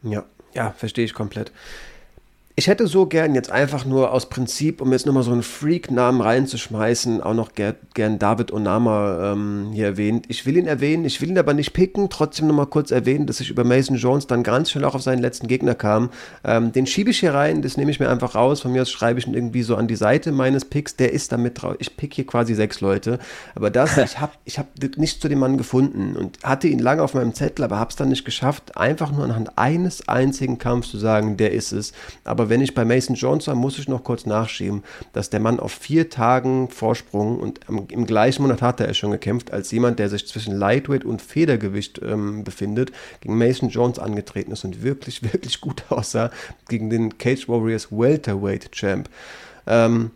Ja, ja, verstehe ich komplett. Ich hätte so gern jetzt einfach nur aus Prinzip, um jetzt nochmal so einen Freak-Namen reinzuschmeißen, auch noch ger gern David Onama ähm, hier erwähnt. Ich will ihn erwähnen, ich will ihn aber nicht picken, trotzdem nochmal kurz erwähnen, dass ich über Mason Jones dann ganz schnell auch auf seinen letzten Gegner kam. Ähm, den schiebe ich hier rein, das nehme ich mir einfach raus. Von mir aus schreibe ich ihn irgendwie so an die Seite meines Picks. Der ist damit drauf. Ich pick hier quasi sechs Leute. Aber das, ich habe ich hab nicht zu dem Mann gefunden und hatte ihn lange auf meinem Zettel, aber habe es dann nicht geschafft, einfach nur anhand eines einzigen Kampfs zu sagen, der ist es. Aber aber wenn ich bei Mason Jones war, muss ich noch kurz nachschieben, dass der Mann auf vier Tagen Vorsprung und im gleichen Monat hat er schon gekämpft, als jemand, der sich zwischen Lightweight und Federgewicht ähm, befindet, gegen Mason Jones angetreten ist und wirklich, wirklich gut aussah gegen den Cage Warriors Welterweight Champ. Ähm,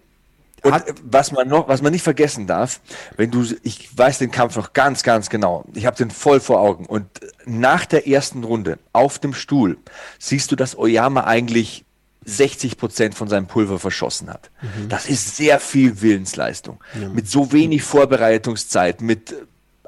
und was man noch, was man nicht vergessen darf, wenn du, ich weiß den Kampf noch ganz, ganz genau. Ich habe den voll vor Augen. Und nach der ersten Runde auf dem Stuhl siehst du, dass Oyama eigentlich 60 Prozent von seinem Pulver verschossen hat. Mhm. Das ist sehr viel Willensleistung. Ja. Mit so wenig Vorbereitungszeit, mit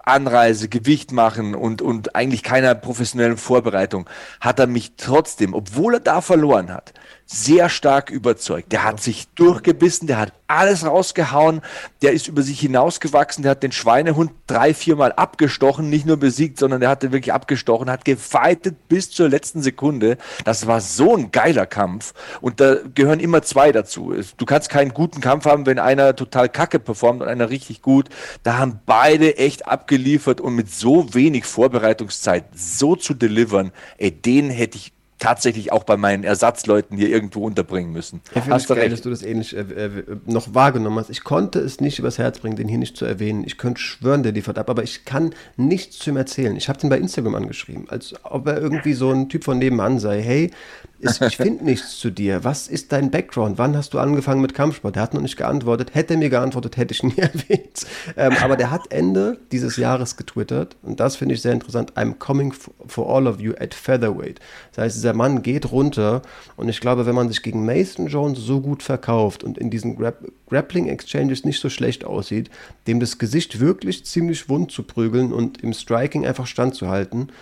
Anreise, Gewicht machen und, und eigentlich keiner professionellen Vorbereitung, hat er mich trotzdem, obwohl er da verloren hat, sehr stark überzeugt. Der hat sich durchgebissen, der hat alles rausgehauen, der ist über sich hinausgewachsen, der hat den Schweinehund drei, viermal abgestochen, nicht nur besiegt, sondern der hat den wirklich abgestochen, hat gefeitet bis zur letzten Sekunde. Das war so ein geiler Kampf und da gehören immer zwei dazu. Du kannst keinen guten Kampf haben, wenn einer total kacke performt und einer richtig gut. Da haben beide echt abgeliefert und mit so wenig Vorbereitungszeit so zu delivern, ey, den hätte ich tatsächlich auch bei meinen Ersatzleuten hier irgendwo unterbringen müssen. Ja, hast du geil, recht. dass du das ähnlich äh, äh, noch wahrgenommen hast. Ich konnte es nicht übers Herz bringen, den hier nicht zu erwähnen. Ich könnte schwören, der liefert ab, aber ich kann nichts zu ihm erzählen. Ich habe den bei Instagram angeschrieben, als ob er irgendwie so ein Typ von nebenan sei. Hey, ich finde nichts zu dir. Was ist dein Background? Wann hast du angefangen mit Kampfsport? Der hat noch nicht geantwortet. Hätte er mir geantwortet, hätte ich ihn nie erwähnt. Ähm, aber der hat Ende dieses Jahres getwittert und das finde ich sehr interessant. I'm coming for all of you at featherweight. Das heißt, dieser Mann geht runter und ich glaube, wenn man sich gegen Mason Jones so gut verkauft und in diesen Gra Grappling Exchanges nicht so schlecht aussieht, dem das Gesicht wirklich ziemlich wund zu prügeln und im Striking einfach standzuhalten,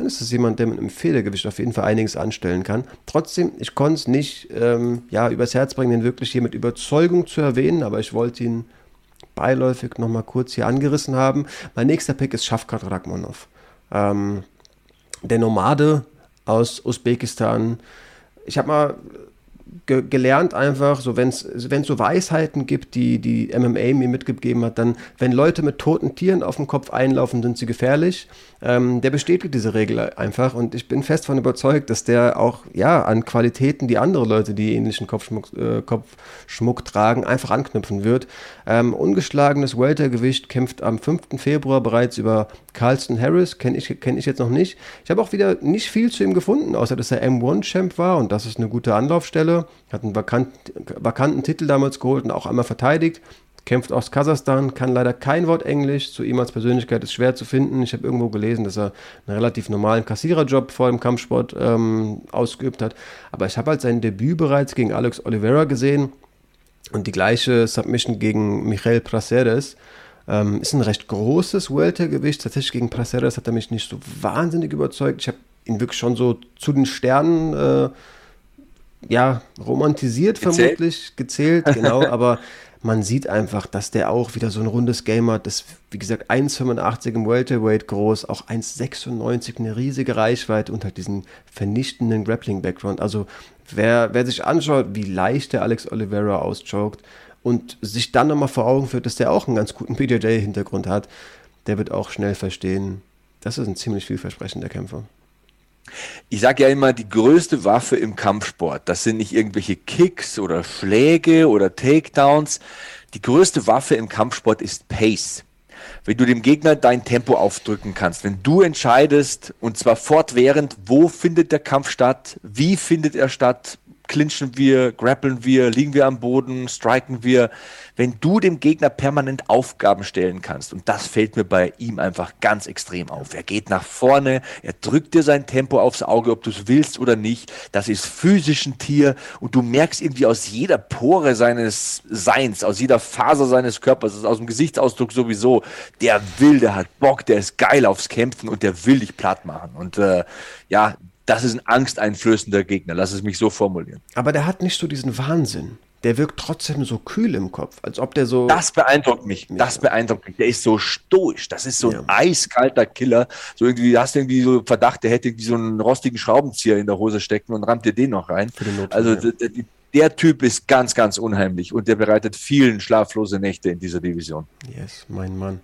dann ist es jemand, der mit einem Federgewicht auf jeden Fall einiges anstellen kann. Trotzdem, ich konnte es nicht ähm, ja, übers Herz bringen, den wirklich hier mit Überzeugung zu erwähnen, aber ich wollte ihn beiläufig nochmal kurz hier angerissen haben. Mein nächster Pick ist Shafkat Rachmanov. Ähm, der Nomade aus Usbekistan. Ich habe mal ge gelernt einfach, so wenn es so Weisheiten gibt, die die MMA mir mitgegeben hat, dann, wenn Leute mit toten Tieren auf dem Kopf einlaufen, sind sie gefährlich. Ähm, der bestätigt diese Regel einfach und ich bin fest davon überzeugt, dass der auch ja an Qualitäten, die andere Leute, die ähnlichen Kopfschmuck, äh, Kopfschmuck tragen, einfach anknüpfen wird. Ähm, ungeschlagenes Weltergewicht kämpft am 5. Februar bereits über Carlston Harris, kenne ich, kenn ich jetzt noch nicht. Ich habe auch wieder nicht viel zu ihm gefunden, außer dass er M1-Champ war und das ist eine gute Anlaufstelle. Hat einen vakant, vakanten Titel damals geholt und auch einmal verteidigt. Kämpft aus Kasachstan, kann leider kein Wort Englisch. Zu ihm als Persönlichkeit ist schwer zu finden. Ich habe irgendwo gelesen, dass er einen relativ normalen Kassiererjob vor dem Kampfsport ähm, ausgeübt hat. Aber ich habe halt sein Debüt bereits gegen Alex Oliveira gesehen und die gleiche Submission gegen Michael Praceres. Ähm, ist ein recht großes Weltergewicht. Tatsächlich gegen Praceres hat er mich nicht so wahnsinnig überzeugt. Ich habe ihn wirklich schon so zu den Sternen äh, ja, romantisiert gezählt? vermutlich, gezählt, genau, aber man sieht einfach, dass der auch wieder so ein rundes Game hat. Das, wie gesagt, 1,85 im Welterweight groß, auch 1,96 eine riesige Reichweite und halt diesen vernichtenden Grappling-Background. Also, wer, wer sich anschaut, wie leicht der Alex Oliveira auschoked und sich dann nochmal vor Augen führt, dass der auch einen ganz guten BJJ-Hintergrund hat, der wird auch schnell verstehen, das ist ein ziemlich vielversprechender Kämpfer. Ich sage ja immer, die größte Waffe im Kampfsport, das sind nicht irgendwelche Kicks oder Schläge oder Takedowns. Die größte Waffe im Kampfsport ist Pace. Wenn du dem Gegner dein Tempo aufdrücken kannst, wenn du entscheidest, und zwar fortwährend, wo findet der Kampf statt, wie findet er statt, clinchen wir, grappeln wir, liegen wir am Boden, striken wir. Wenn du dem Gegner permanent Aufgaben stellen kannst, und das fällt mir bei ihm einfach ganz extrem auf. Er geht nach vorne, er drückt dir sein Tempo aufs Auge, ob du es willst oder nicht. Das ist physisch ein Tier und du merkst irgendwie aus jeder Pore seines Seins, aus jeder Faser seines Körpers, aus dem Gesichtsausdruck sowieso, der will, der hat Bock, der ist geil aufs Kämpfen und der will dich platt machen. Und äh, ja, das ist ein angsteinflößender Gegner. Lass es mich so formulieren. Aber der hat nicht so diesen Wahnsinn. Der wirkt trotzdem so kühl im Kopf, als ob der so. Das beeindruckt mich. Das beeindruckt mich. Der ist so stoisch. Das ist so ein ja. eiskalter Killer. So irgendwie, du hast irgendwie so Verdacht, der hätte irgendwie so einen rostigen Schraubenzieher in der Hose stecken und rammt dir den noch rein. also der, der Typ ist ganz, ganz unheimlich und der bereitet vielen schlaflose Nächte in dieser Division. Yes, mein Mann.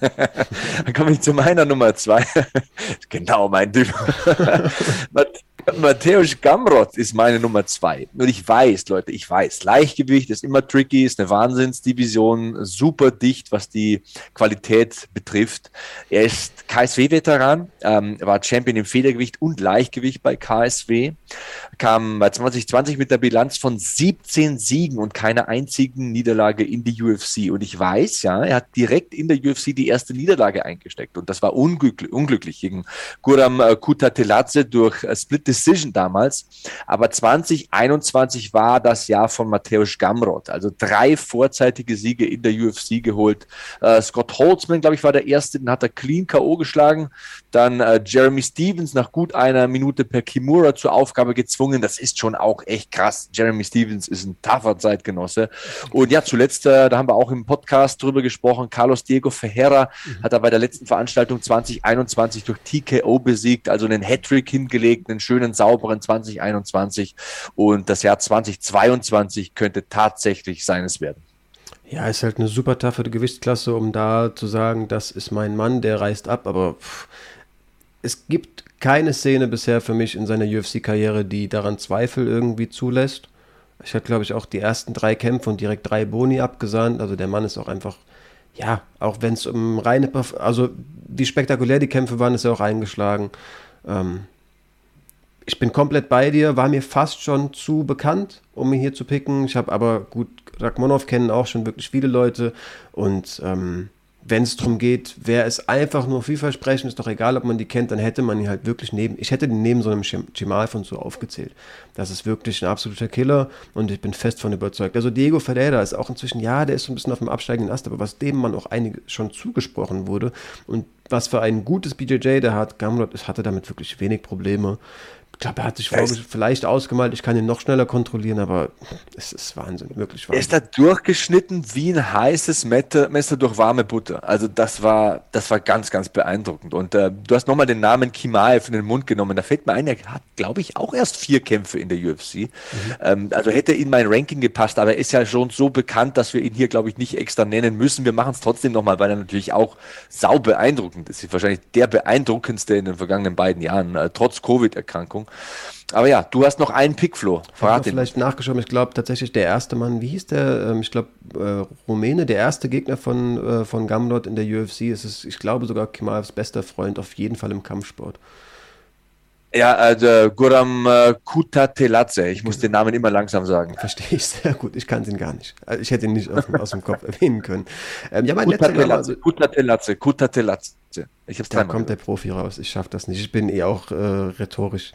Dann komme ich zu meiner Nummer zwei. genau mein Typ. Matthäus Gamrot ist meine Nummer zwei. Und ich weiß, Leute, ich weiß, Leichtgewicht ist immer tricky, ist eine Wahnsinnsdivision, super dicht, was die Qualität betrifft. Er ist KSW-Veteran, ähm, war Champion im Federgewicht und Leichtgewicht bei KSW, kam bei 2020 mit der Bilanz von 17 Siegen und keiner einzigen Niederlage in die UFC. Und ich weiß, ja, er hat direkt in der UFC die erste Niederlage eingesteckt und das war unglücklich, unglücklich gegen Guram Kutateladze durch Split Decision damals. Aber 2021 war das Jahr von Matthäus Gamrot. Also drei vorzeitige Siege in der UFC geholt. Äh, Scott Holtzman, glaube ich, war der erste, den hat er clean K.O. geschlagen. Dann äh, Jeremy Stevens nach gut einer Minute per Kimura zur Aufgabe gezwungen. Das ist schon auch echt krass. Jeremy Stevens ist ein tougher Zeitgenosse. Und ja, zuletzt, äh, da haben wir auch im Podcast drüber gesprochen, Carlos Diego Ferreira mhm. hat er bei der letzten Veranstaltung 2021 durch TKO besiegt, also einen Hattrick hingelegt, einen schönen, sauberen 2021. Und das Jahr 2022 könnte tatsächlich seines werden. Ja, ist halt eine super taffe Gewichtsklasse, um da zu sagen, das ist mein Mann, der reist ab, aber pff, es gibt keine Szene bisher für mich in seiner UFC-Karriere, die daran Zweifel irgendwie zulässt. Ich hatte, glaube ich, auch die ersten drei Kämpfe und direkt drei Boni abgesandt. Also der Mann ist auch einfach, ja, auch wenn es um reine, also wie spektakulär die Kämpfe waren, ist er auch eingeschlagen. Ähm, ich bin komplett bei dir, war mir fast schon zu bekannt, um ihn hier zu picken. Ich habe aber gut, Rachmanov kennen auch schon wirklich viele Leute und ähm, wenn es darum geht, wer ist einfach nur vielversprechend, ist doch egal, ob man die kennt, dann hätte man ihn halt wirklich neben, ich hätte den neben so einem Chimal von so aufgezählt. Das ist wirklich ein absoluter Killer und ich bin fest von überzeugt. Also Diego Ferreira ist auch inzwischen, ja, der ist so ein bisschen auf dem absteigenden Ast, aber was dem man auch einige schon zugesprochen wurde und was für ein gutes BJJ der hat, Gamrot hatte damit wirklich wenig Probleme. Ich glaube, er hat sich vielleicht ausgemalt, ich kann ihn noch schneller kontrollieren, aber es ist Wahnsinn, wirklich Wahnsinn. Er ist da durchgeschnitten wie ein heißes Messer durch warme Butter. Also das war, das war ganz, ganz beeindruckend. Und äh, du hast nochmal den Namen Kimaev in den Mund genommen. Da fällt mir ein, er hat, glaube ich, auch erst vier Kämpfe in der UFC. Mhm. Ähm, also hätte in mein Ranking gepasst, aber er ist ja schon so bekannt, dass wir ihn hier, glaube ich, nicht extra nennen müssen. Wir machen es trotzdem nochmal, weil er natürlich auch sau beeindruckend ist. Wahrscheinlich der beeindruckendste in den vergangenen beiden Jahren, äh, trotz Covid-Erkrankung. Aber ja, du hast noch einen Pick, Flo. Verrat ich vielleicht nachgeschaut. Ich glaube tatsächlich der erste Mann, wie hieß der? Ähm, ich glaube äh, Rumäne, der erste Gegner von, äh, von Gamrot in der UFC. Es ist, ich glaube sogar Kemalevs bester Freund, auf jeden Fall im Kampfsport. Ja, also Guram äh, Kutateladze. Ich muss den Namen immer langsam sagen. Verstehe ich sehr gut. Ich kann ihn gar nicht. Also ich hätte ihn nicht aus, aus dem Kopf erwähnen können. Ähm, ja, mein Kutateladze, Kutateladze, Kutateladze. Ich hab's da kommt der Profi raus. Ich schaffe das nicht. Ich bin eh auch äh, rhetorisch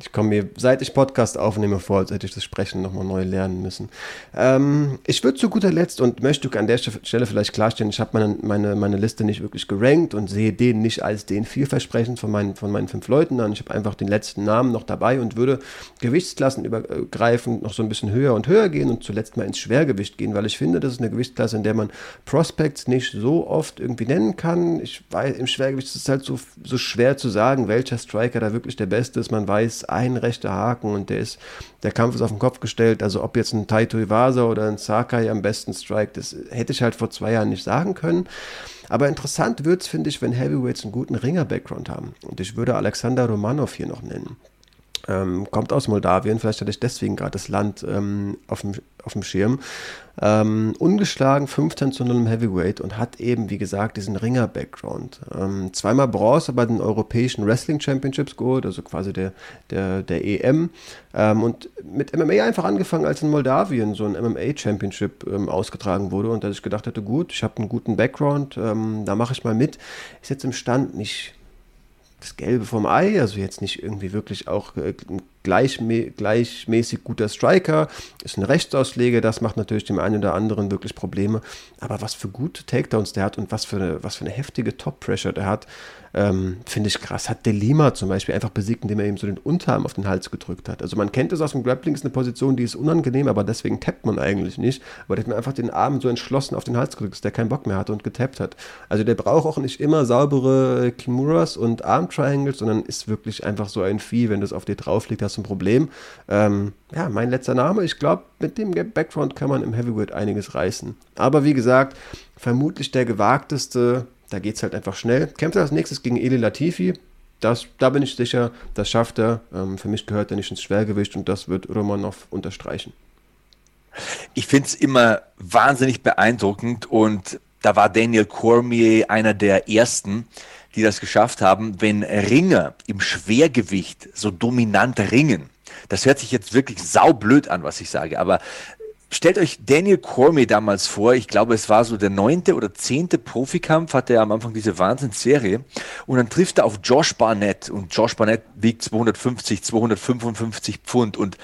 ich komme mir, seit ich Podcast aufnehme, vor, als hätte ich das Sprechen nochmal neu lernen müssen. Ähm, ich würde zu guter Letzt und möchte an der Stelle vielleicht klarstellen, ich habe meine, meine, meine Liste nicht wirklich gerankt und sehe den nicht als den vielversprechend von meinen, von meinen fünf Leuten an. Ich habe einfach den letzten Namen noch dabei und würde Gewichtsklassen übergreifend noch so ein bisschen höher und höher gehen und zuletzt mal ins Schwergewicht gehen, weil ich finde, das ist eine Gewichtsklasse, in der man Prospects nicht so oft irgendwie nennen kann. Ich weiß, im Schwergewicht ist es halt so, so schwer zu sagen, welcher Striker da wirklich der Beste ist. Man weiß, ein rechter Haken und der ist, der Kampf ist auf den Kopf gestellt. Also ob jetzt ein Taito Iwasa oder ein Sakai am besten strikt, das hätte ich halt vor zwei Jahren nicht sagen können. Aber interessant wird es, finde ich, wenn Heavyweights einen guten Ringer-Background haben. Und ich würde Alexander Romanov hier noch nennen. Ähm, kommt aus Moldawien, vielleicht hatte ich deswegen gerade das Land ähm, auf, dem, auf dem Schirm. Ähm, ungeschlagen 15 zu 0 im Heavyweight und hat eben, wie gesagt, diesen Ringer-Background. Ähm, zweimal Bronze bei den europäischen Wrestling Championships geholt, also quasi der, der, der EM. Ähm, und mit MMA einfach angefangen, als in Moldawien so ein MMA-Championship ähm, ausgetragen wurde und dass ich gedacht hatte, gut, ich habe einen guten Background, da mache ich mal mit. Ist jetzt im Stand nicht das Gelbe vom Ei, also jetzt nicht irgendwie wirklich auch äh, gleichmä gleichmäßig guter Striker, ist ein Rechtsausleger, das macht natürlich dem einen oder anderen wirklich Probleme. Aber was für gute Takedowns der hat und was für eine, was für eine heftige Top-Pressure der hat, ähm, finde ich krass. Hat Delima zum Beispiel einfach besiegt, indem er ihm so den Unterarm auf den Hals gedrückt hat. Also man kennt es aus dem Grappling, ist eine Position, die ist unangenehm, aber deswegen tappt man eigentlich nicht. Aber der hat mir einfach den Arm so entschlossen auf den Hals gedrückt, dass der keinen Bock mehr hatte und getappt hat. Also der braucht auch nicht immer saubere Kimuras und Arm-Triangles, sondern ist wirklich einfach so ein Vieh, wenn das auf dir drauf liegt, du ein Problem. Ähm, ja, mein letzter Name, ich glaube, mit dem Background kann man im Heavyweight einiges reißen. Aber wie gesagt, vermutlich der gewagteste da geht es halt einfach schnell. Kämpft er als nächstes gegen Eli Latifi. Das, da bin ich sicher, das schafft er. Ähm, für mich gehört er nicht ins Schwergewicht und das wird Romanov unterstreichen. Ich finde es immer wahnsinnig beeindruckend und da war Daniel Cormier einer der ersten, die das geschafft haben, wenn Ringer im Schwergewicht so dominant ringen. Das hört sich jetzt wirklich saublöd an, was ich sage, aber Stellt euch Daniel Cormier damals vor, ich glaube, es war so der neunte oder zehnte Profikampf, hatte er am Anfang diese Wahnsinnsserie. Und dann trifft er auf Josh Barnett. Und Josh Barnett wiegt 250, 255 Pfund. Und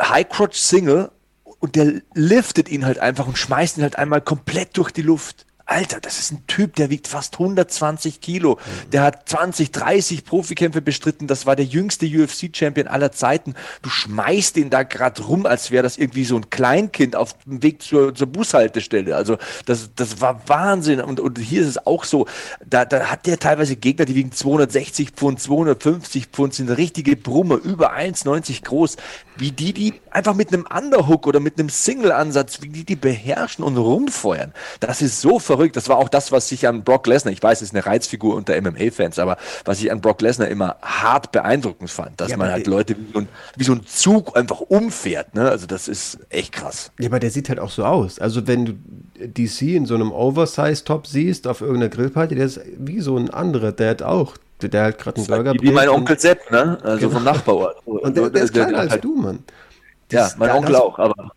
High Crotch Single. Und der liftet ihn halt einfach und schmeißt ihn halt einmal komplett durch die Luft. Alter, das ist ein Typ, der wiegt fast 120 Kilo. Der hat 20, 30 Profikämpfe bestritten. Das war der jüngste UFC-Champion aller Zeiten. Du schmeißt ihn da gerade rum, als wäre das irgendwie so ein Kleinkind auf dem Weg zur, zur Bushaltestelle. Also das, das war Wahnsinn. Und, und hier ist es auch so. Da, da hat der teilweise Gegner, die wiegen 260 Pfund, 250 Pfund, sind richtige Brummer, über 1,90 groß. Wie die, die einfach mit einem Underhook oder mit einem Single-Ansatz, wie die die beherrschen und rumfeuern. Das ist so verrückt verrückt. Das war auch das, was sich an Brock Lesnar, ich weiß, es ist eine Reizfigur unter MMA-Fans, aber was ich an Brock Lesnar immer hart beeindruckend fand, dass ja, man halt Leute wie so, ein, wie so, ein, Zug einfach umfährt. Ne? Also das ist echt krass. Ja, aber der sieht halt auch so aus. Also wenn du DC in so einem Oversize-Top siehst auf irgendeiner Grillparty, der ist wie so ein anderer, der hat auch der halt gerade einen Burger Wie mein Onkel Sepp, ne? Also genau. vom Nachbarort. Und der, der ist kleiner als halt, du, Mann. Das, ja, mein Onkel auch, aber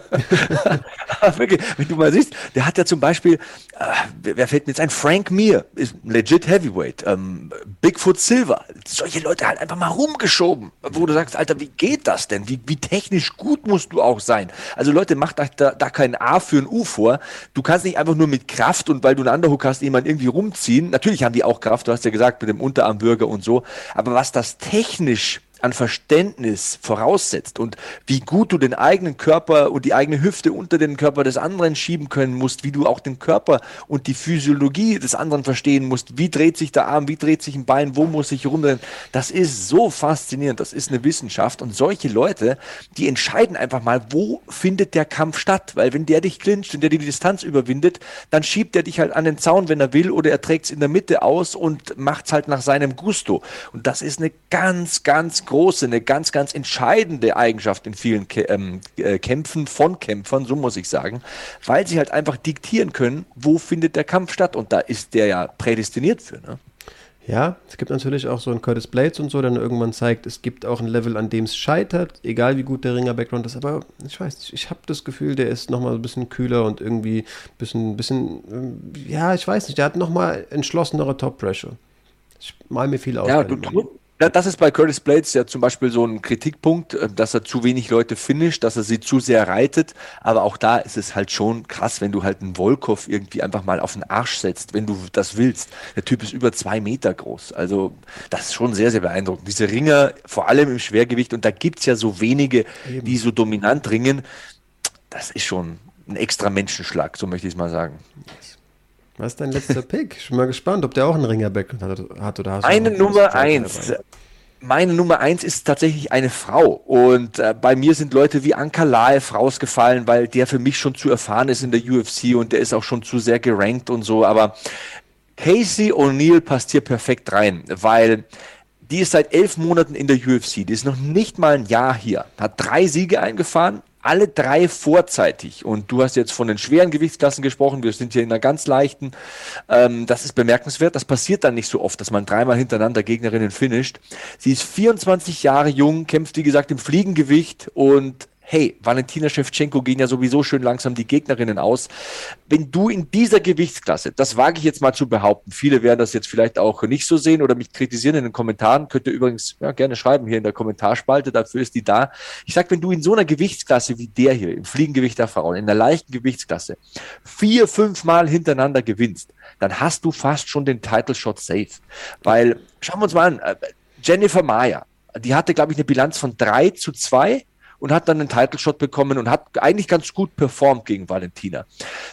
wirklich, wenn du mal siehst, der hat ja zum Beispiel, äh, wer fällt mir jetzt ein? Frank Mir ist legit Heavyweight. Ähm, Bigfoot Silver. Solche Leute halt einfach mal rumgeschoben, wo du sagst, Alter, wie geht das denn? Wie, wie technisch gut musst du auch sein? Also Leute, macht da, da kein A für ein U vor. Du kannst nicht einfach nur mit Kraft und weil du einen Underhook hast, jemanden irgendwie rumziehen. Natürlich haben die auch Kraft, du hast ja gesagt, mit dem Unterarmbürger und so. Aber was das technisch an Verständnis voraussetzt und wie gut du den eigenen Körper und die eigene Hüfte unter den Körper des anderen schieben können musst, wie du auch den Körper und die Physiologie des anderen verstehen musst, wie dreht sich der Arm, wie dreht sich ein Bein, wo muss ich rumdrehen, das ist so faszinierend, das ist eine Wissenschaft und solche Leute, die entscheiden einfach mal, wo findet der Kampf statt, weil wenn der dich clincht und der die Distanz überwindet, dann schiebt er dich halt an den Zaun, wenn er will oder er trägt es in der Mitte aus und macht es halt nach seinem Gusto. Und das ist eine ganz, ganz große, eine ganz, ganz entscheidende Eigenschaft in vielen ähm, äh, Kämpfen von Kämpfern, so muss ich sagen, weil sie halt einfach diktieren können, wo findet der Kampf statt. Und da ist der ja prädestiniert für. Ne? Ja, es gibt natürlich auch so einen Curtis Blades und so, der irgendwann zeigt, es gibt auch ein Level, an dem es scheitert, egal wie gut der Ringer-Background ist. Aber ich weiß nicht, ich habe das Gefühl, der ist nochmal ein bisschen kühler und irgendwie ein bisschen, bisschen, ja, ich weiß nicht, der hat nochmal entschlossenere Top-Pressure. Ich mal mir viel aus. Ja, du, ja, das ist bei Curtis Blades ja zum Beispiel so ein Kritikpunkt, äh, dass er zu wenig Leute finisht, dass er sie zu sehr reitet. Aber auch da ist es halt schon krass, wenn du halt einen Volkov irgendwie einfach mal auf den Arsch setzt, wenn du das willst. Der Typ ist über zwei Meter groß. Also das ist schon sehr, sehr beeindruckend. Diese Ringer, vor allem im Schwergewicht, und da gibt's ja so wenige, Eben. die so dominant ringen, das ist schon ein extra Menschenschlag, so möchte ich es mal sagen. Was ist dein letzter Pick? Ich bin mal gespannt, ob der auch einen Ringerback hat, oder hast Meine Nummer eins. Meine Nummer eins ist tatsächlich eine Frau. Und äh, bei mir sind Leute wie Anka Laev rausgefallen, weil der für mich schon zu erfahren ist in der UFC und der ist auch schon zu sehr gerankt und so. Aber Casey O'Neill passt hier perfekt rein, weil die ist seit elf Monaten in der UFC. Die ist noch nicht mal ein Jahr hier. Hat drei Siege eingefahren, alle drei vorzeitig. Und du hast jetzt von den schweren Gewichtsklassen gesprochen. Wir sind hier in einer ganz leichten. Ähm, das ist bemerkenswert. Das passiert dann nicht so oft, dass man dreimal hintereinander Gegnerinnen finisht. Sie ist 24 Jahre jung, kämpft wie gesagt im Fliegengewicht und hey, Valentina Shevchenko gehen ja sowieso schön langsam die Gegnerinnen aus. Wenn du in dieser Gewichtsklasse, das wage ich jetzt mal zu behaupten, viele werden das jetzt vielleicht auch nicht so sehen oder mich kritisieren in den Kommentaren, könnt ihr übrigens ja, gerne schreiben hier in der Kommentarspalte, dafür ist die da. Ich sag, wenn du in so einer Gewichtsklasse wie der hier, im Fliegengewicht der Frauen, in der leichten Gewichtsklasse, vier, fünf Mal hintereinander gewinnst, dann hast du fast schon den Title Shot safe. Weil, schauen wir uns mal an, äh, Jennifer Maya, die hatte, glaube ich, eine Bilanz von drei zu zwei und hat dann einen Title Shot bekommen und hat eigentlich ganz gut performt gegen Valentina.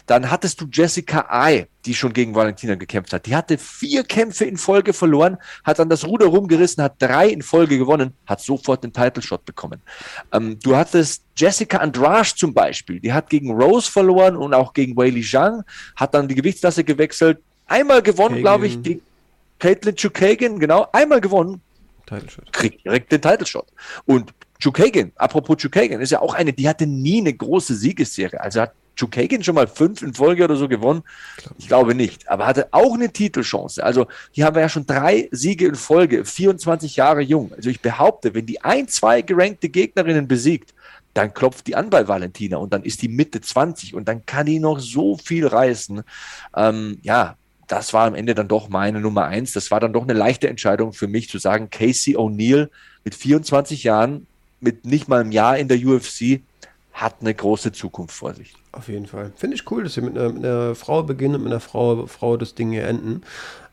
Dann hattest du Jessica Ai, die schon gegen Valentina gekämpft hat. Die hatte vier Kämpfe in Folge verloren, hat dann das Ruder rumgerissen, hat drei in Folge gewonnen, hat sofort den Title Shot bekommen. Ähm, du hattest Jessica Andrasch zum Beispiel, die hat gegen Rose verloren und auch gegen Weili Zhang, hat dann die Gewichtsklasse gewechselt, einmal gewonnen, glaube ich, gegen Caitlin Chukagan, genau, einmal gewonnen, Title Shot. kriegt direkt den Title Shot. Und Chukagan, apropos Chukagan, ist ja auch eine, die hatte nie eine große Siegesserie. Also hat Chukagan schon mal fünf in Folge oder so gewonnen? Ich glaube nicht. Aber hatte auch eine Titelchance. Also hier haben wir ja schon drei Siege in Folge, 24 Jahre jung. Also ich behaupte, wenn die ein, zwei gerankte Gegnerinnen besiegt, dann klopft die an bei Valentina und dann ist die Mitte 20 und dann kann die noch so viel reißen. Ähm, ja, das war am Ende dann doch meine Nummer eins. Das war dann doch eine leichte Entscheidung für mich zu sagen, Casey O'Neill mit 24 Jahren mit nicht mal einem Jahr in der UFC hat eine große Zukunft vor sich. Auf jeden Fall. Finde ich cool, dass sie mit einer, mit einer, Frau beginnen und mit einer Frau, Frau das Ding hier enden.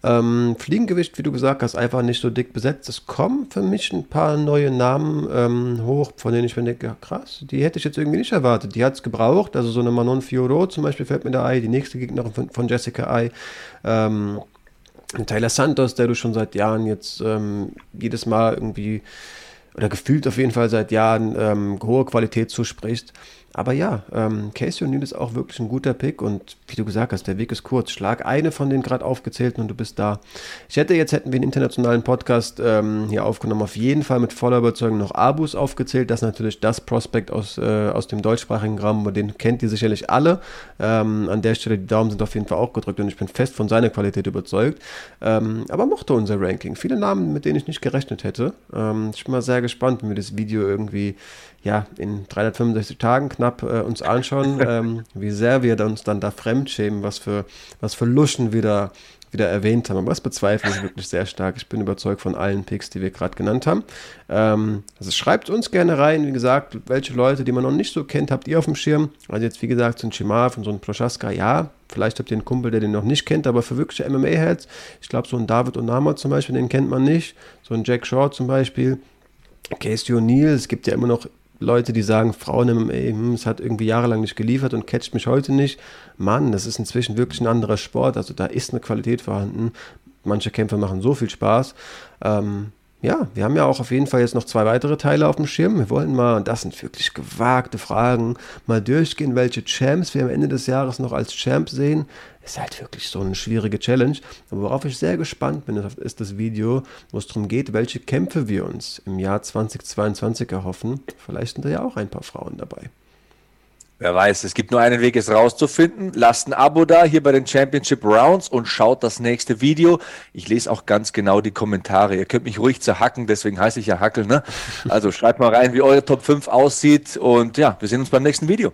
Ähm, Fliegengewicht, wie du gesagt hast, einfach nicht so dick besetzt. Es kommen für mich ein paar neue Namen ähm, hoch, von denen ich mir denke, ja, krass, die hätte ich jetzt irgendwie nicht erwartet. Die hat es gebraucht. Also so eine Manon Fioro zum Beispiel fällt mir da ein, die nächste Gegnerin von, von Jessica Ai. Ähm, Taylor Santos, der du schon seit Jahren jetzt ähm, jedes Mal irgendwie oder gefühlt auf jeden Fall seit Jahren ähm, hohe Qualität zusprichst. Aber ja, ähm, Casey O'Neill ist auch wirklich ein guter Pick und wie du gesagt hast, der Weg ist kurz. Schlag eine von den gerade aufgezählten und du bist da. Ich hätte jetzt, hätten wir einen internationalen Podcast ähm, hier aufgenommen, auf jeden Fall mit voller Überzeugung noch Abus aufgezählt. Das ist natürlich das Prospekt aus, äh, aus dem deutschsprachigen Raum, den kennt ihr sicherlich alle. Ähm, an der Stelle, die Daumen sind auf jeden Fall auch gedrückt und ich bin fest von seiner Qualität überzeugt. Ähm, aber mochte unser Ranking. Viele Namen, mit denen ich nicht gerechnet hätte. Ähm, ich bin mal sehr gespannt, wenn wir das Video irgendwie ja, in 365 Tagen knapp äh, uns anschauen, ähm, wie sehr wir uns dann da fremdschämen, was für, was für Luschen wir da wieder erwähnt haben. Aber das bezweifle ich wirklich sehr stark. Ich bin überzeugt von allen Picks, die wir gerade genannt haben. Ähm, also schreibt uns gerne rein, wie gesagt, welche Leute, die man noch nicht so kennt, habt ihr auf dem Schirm. Also jetzt, wie gesagt, so ein Chimav und so ein Prochaska, ja, vielleicht habt ihr einen Kumpel, der den noch nicht kennt, aber für wirkliche MMA-Heads, ich glaube, so ein David Onama zum Beispiel, den kennt man nicht. So ein Jack Shaw zum Beispiel. Casey O'Neill, es gibt ja immer noch Leute, die sagen, Frauen im MMA, hm, es hat irgendwie jahrelang nicht geliefert und catcht mich heute nicht. Mann, das ist inzwischen wirklich ein anderer Sport. Also da ist eine Qualität vorhanden. Manche Kämpfe machen so viel Spaß. Ähm, ja, wir haben ja auch auf jeden Fall jetzt noch zwei weitere Teile auf dem Schirm. Wir wollen mal, und das sind wirklich gewagte Fragen, mal durchgehen, welche Champs wir am Ende des Jahres noch als Champ sehen. Ist halt wirklich so eine schwierige Challenge. Aber worauf ich sehr gespannt bin, ist das Video, wo es darum geht, welche Kämpfe wir uns im Jahr 2022 erhoffen. Vielleicht sind da ja auch ein paar Frauen dabei. Wer weiß, es gibt nur einen Weg, es rauszufinden. Lasst ein Abo da hier bei den Championship Rounds und schaut das nächste Video. Ich lese auch ganz genau die Kommentare. Ihr könnt mich ruhig zerhacken, deswegen heiße ich ja Hackel. Ne? Also schreibt mal rein, wie eure Top 5 aussieht. Und ja, wir sehen uns beim nächsten Video.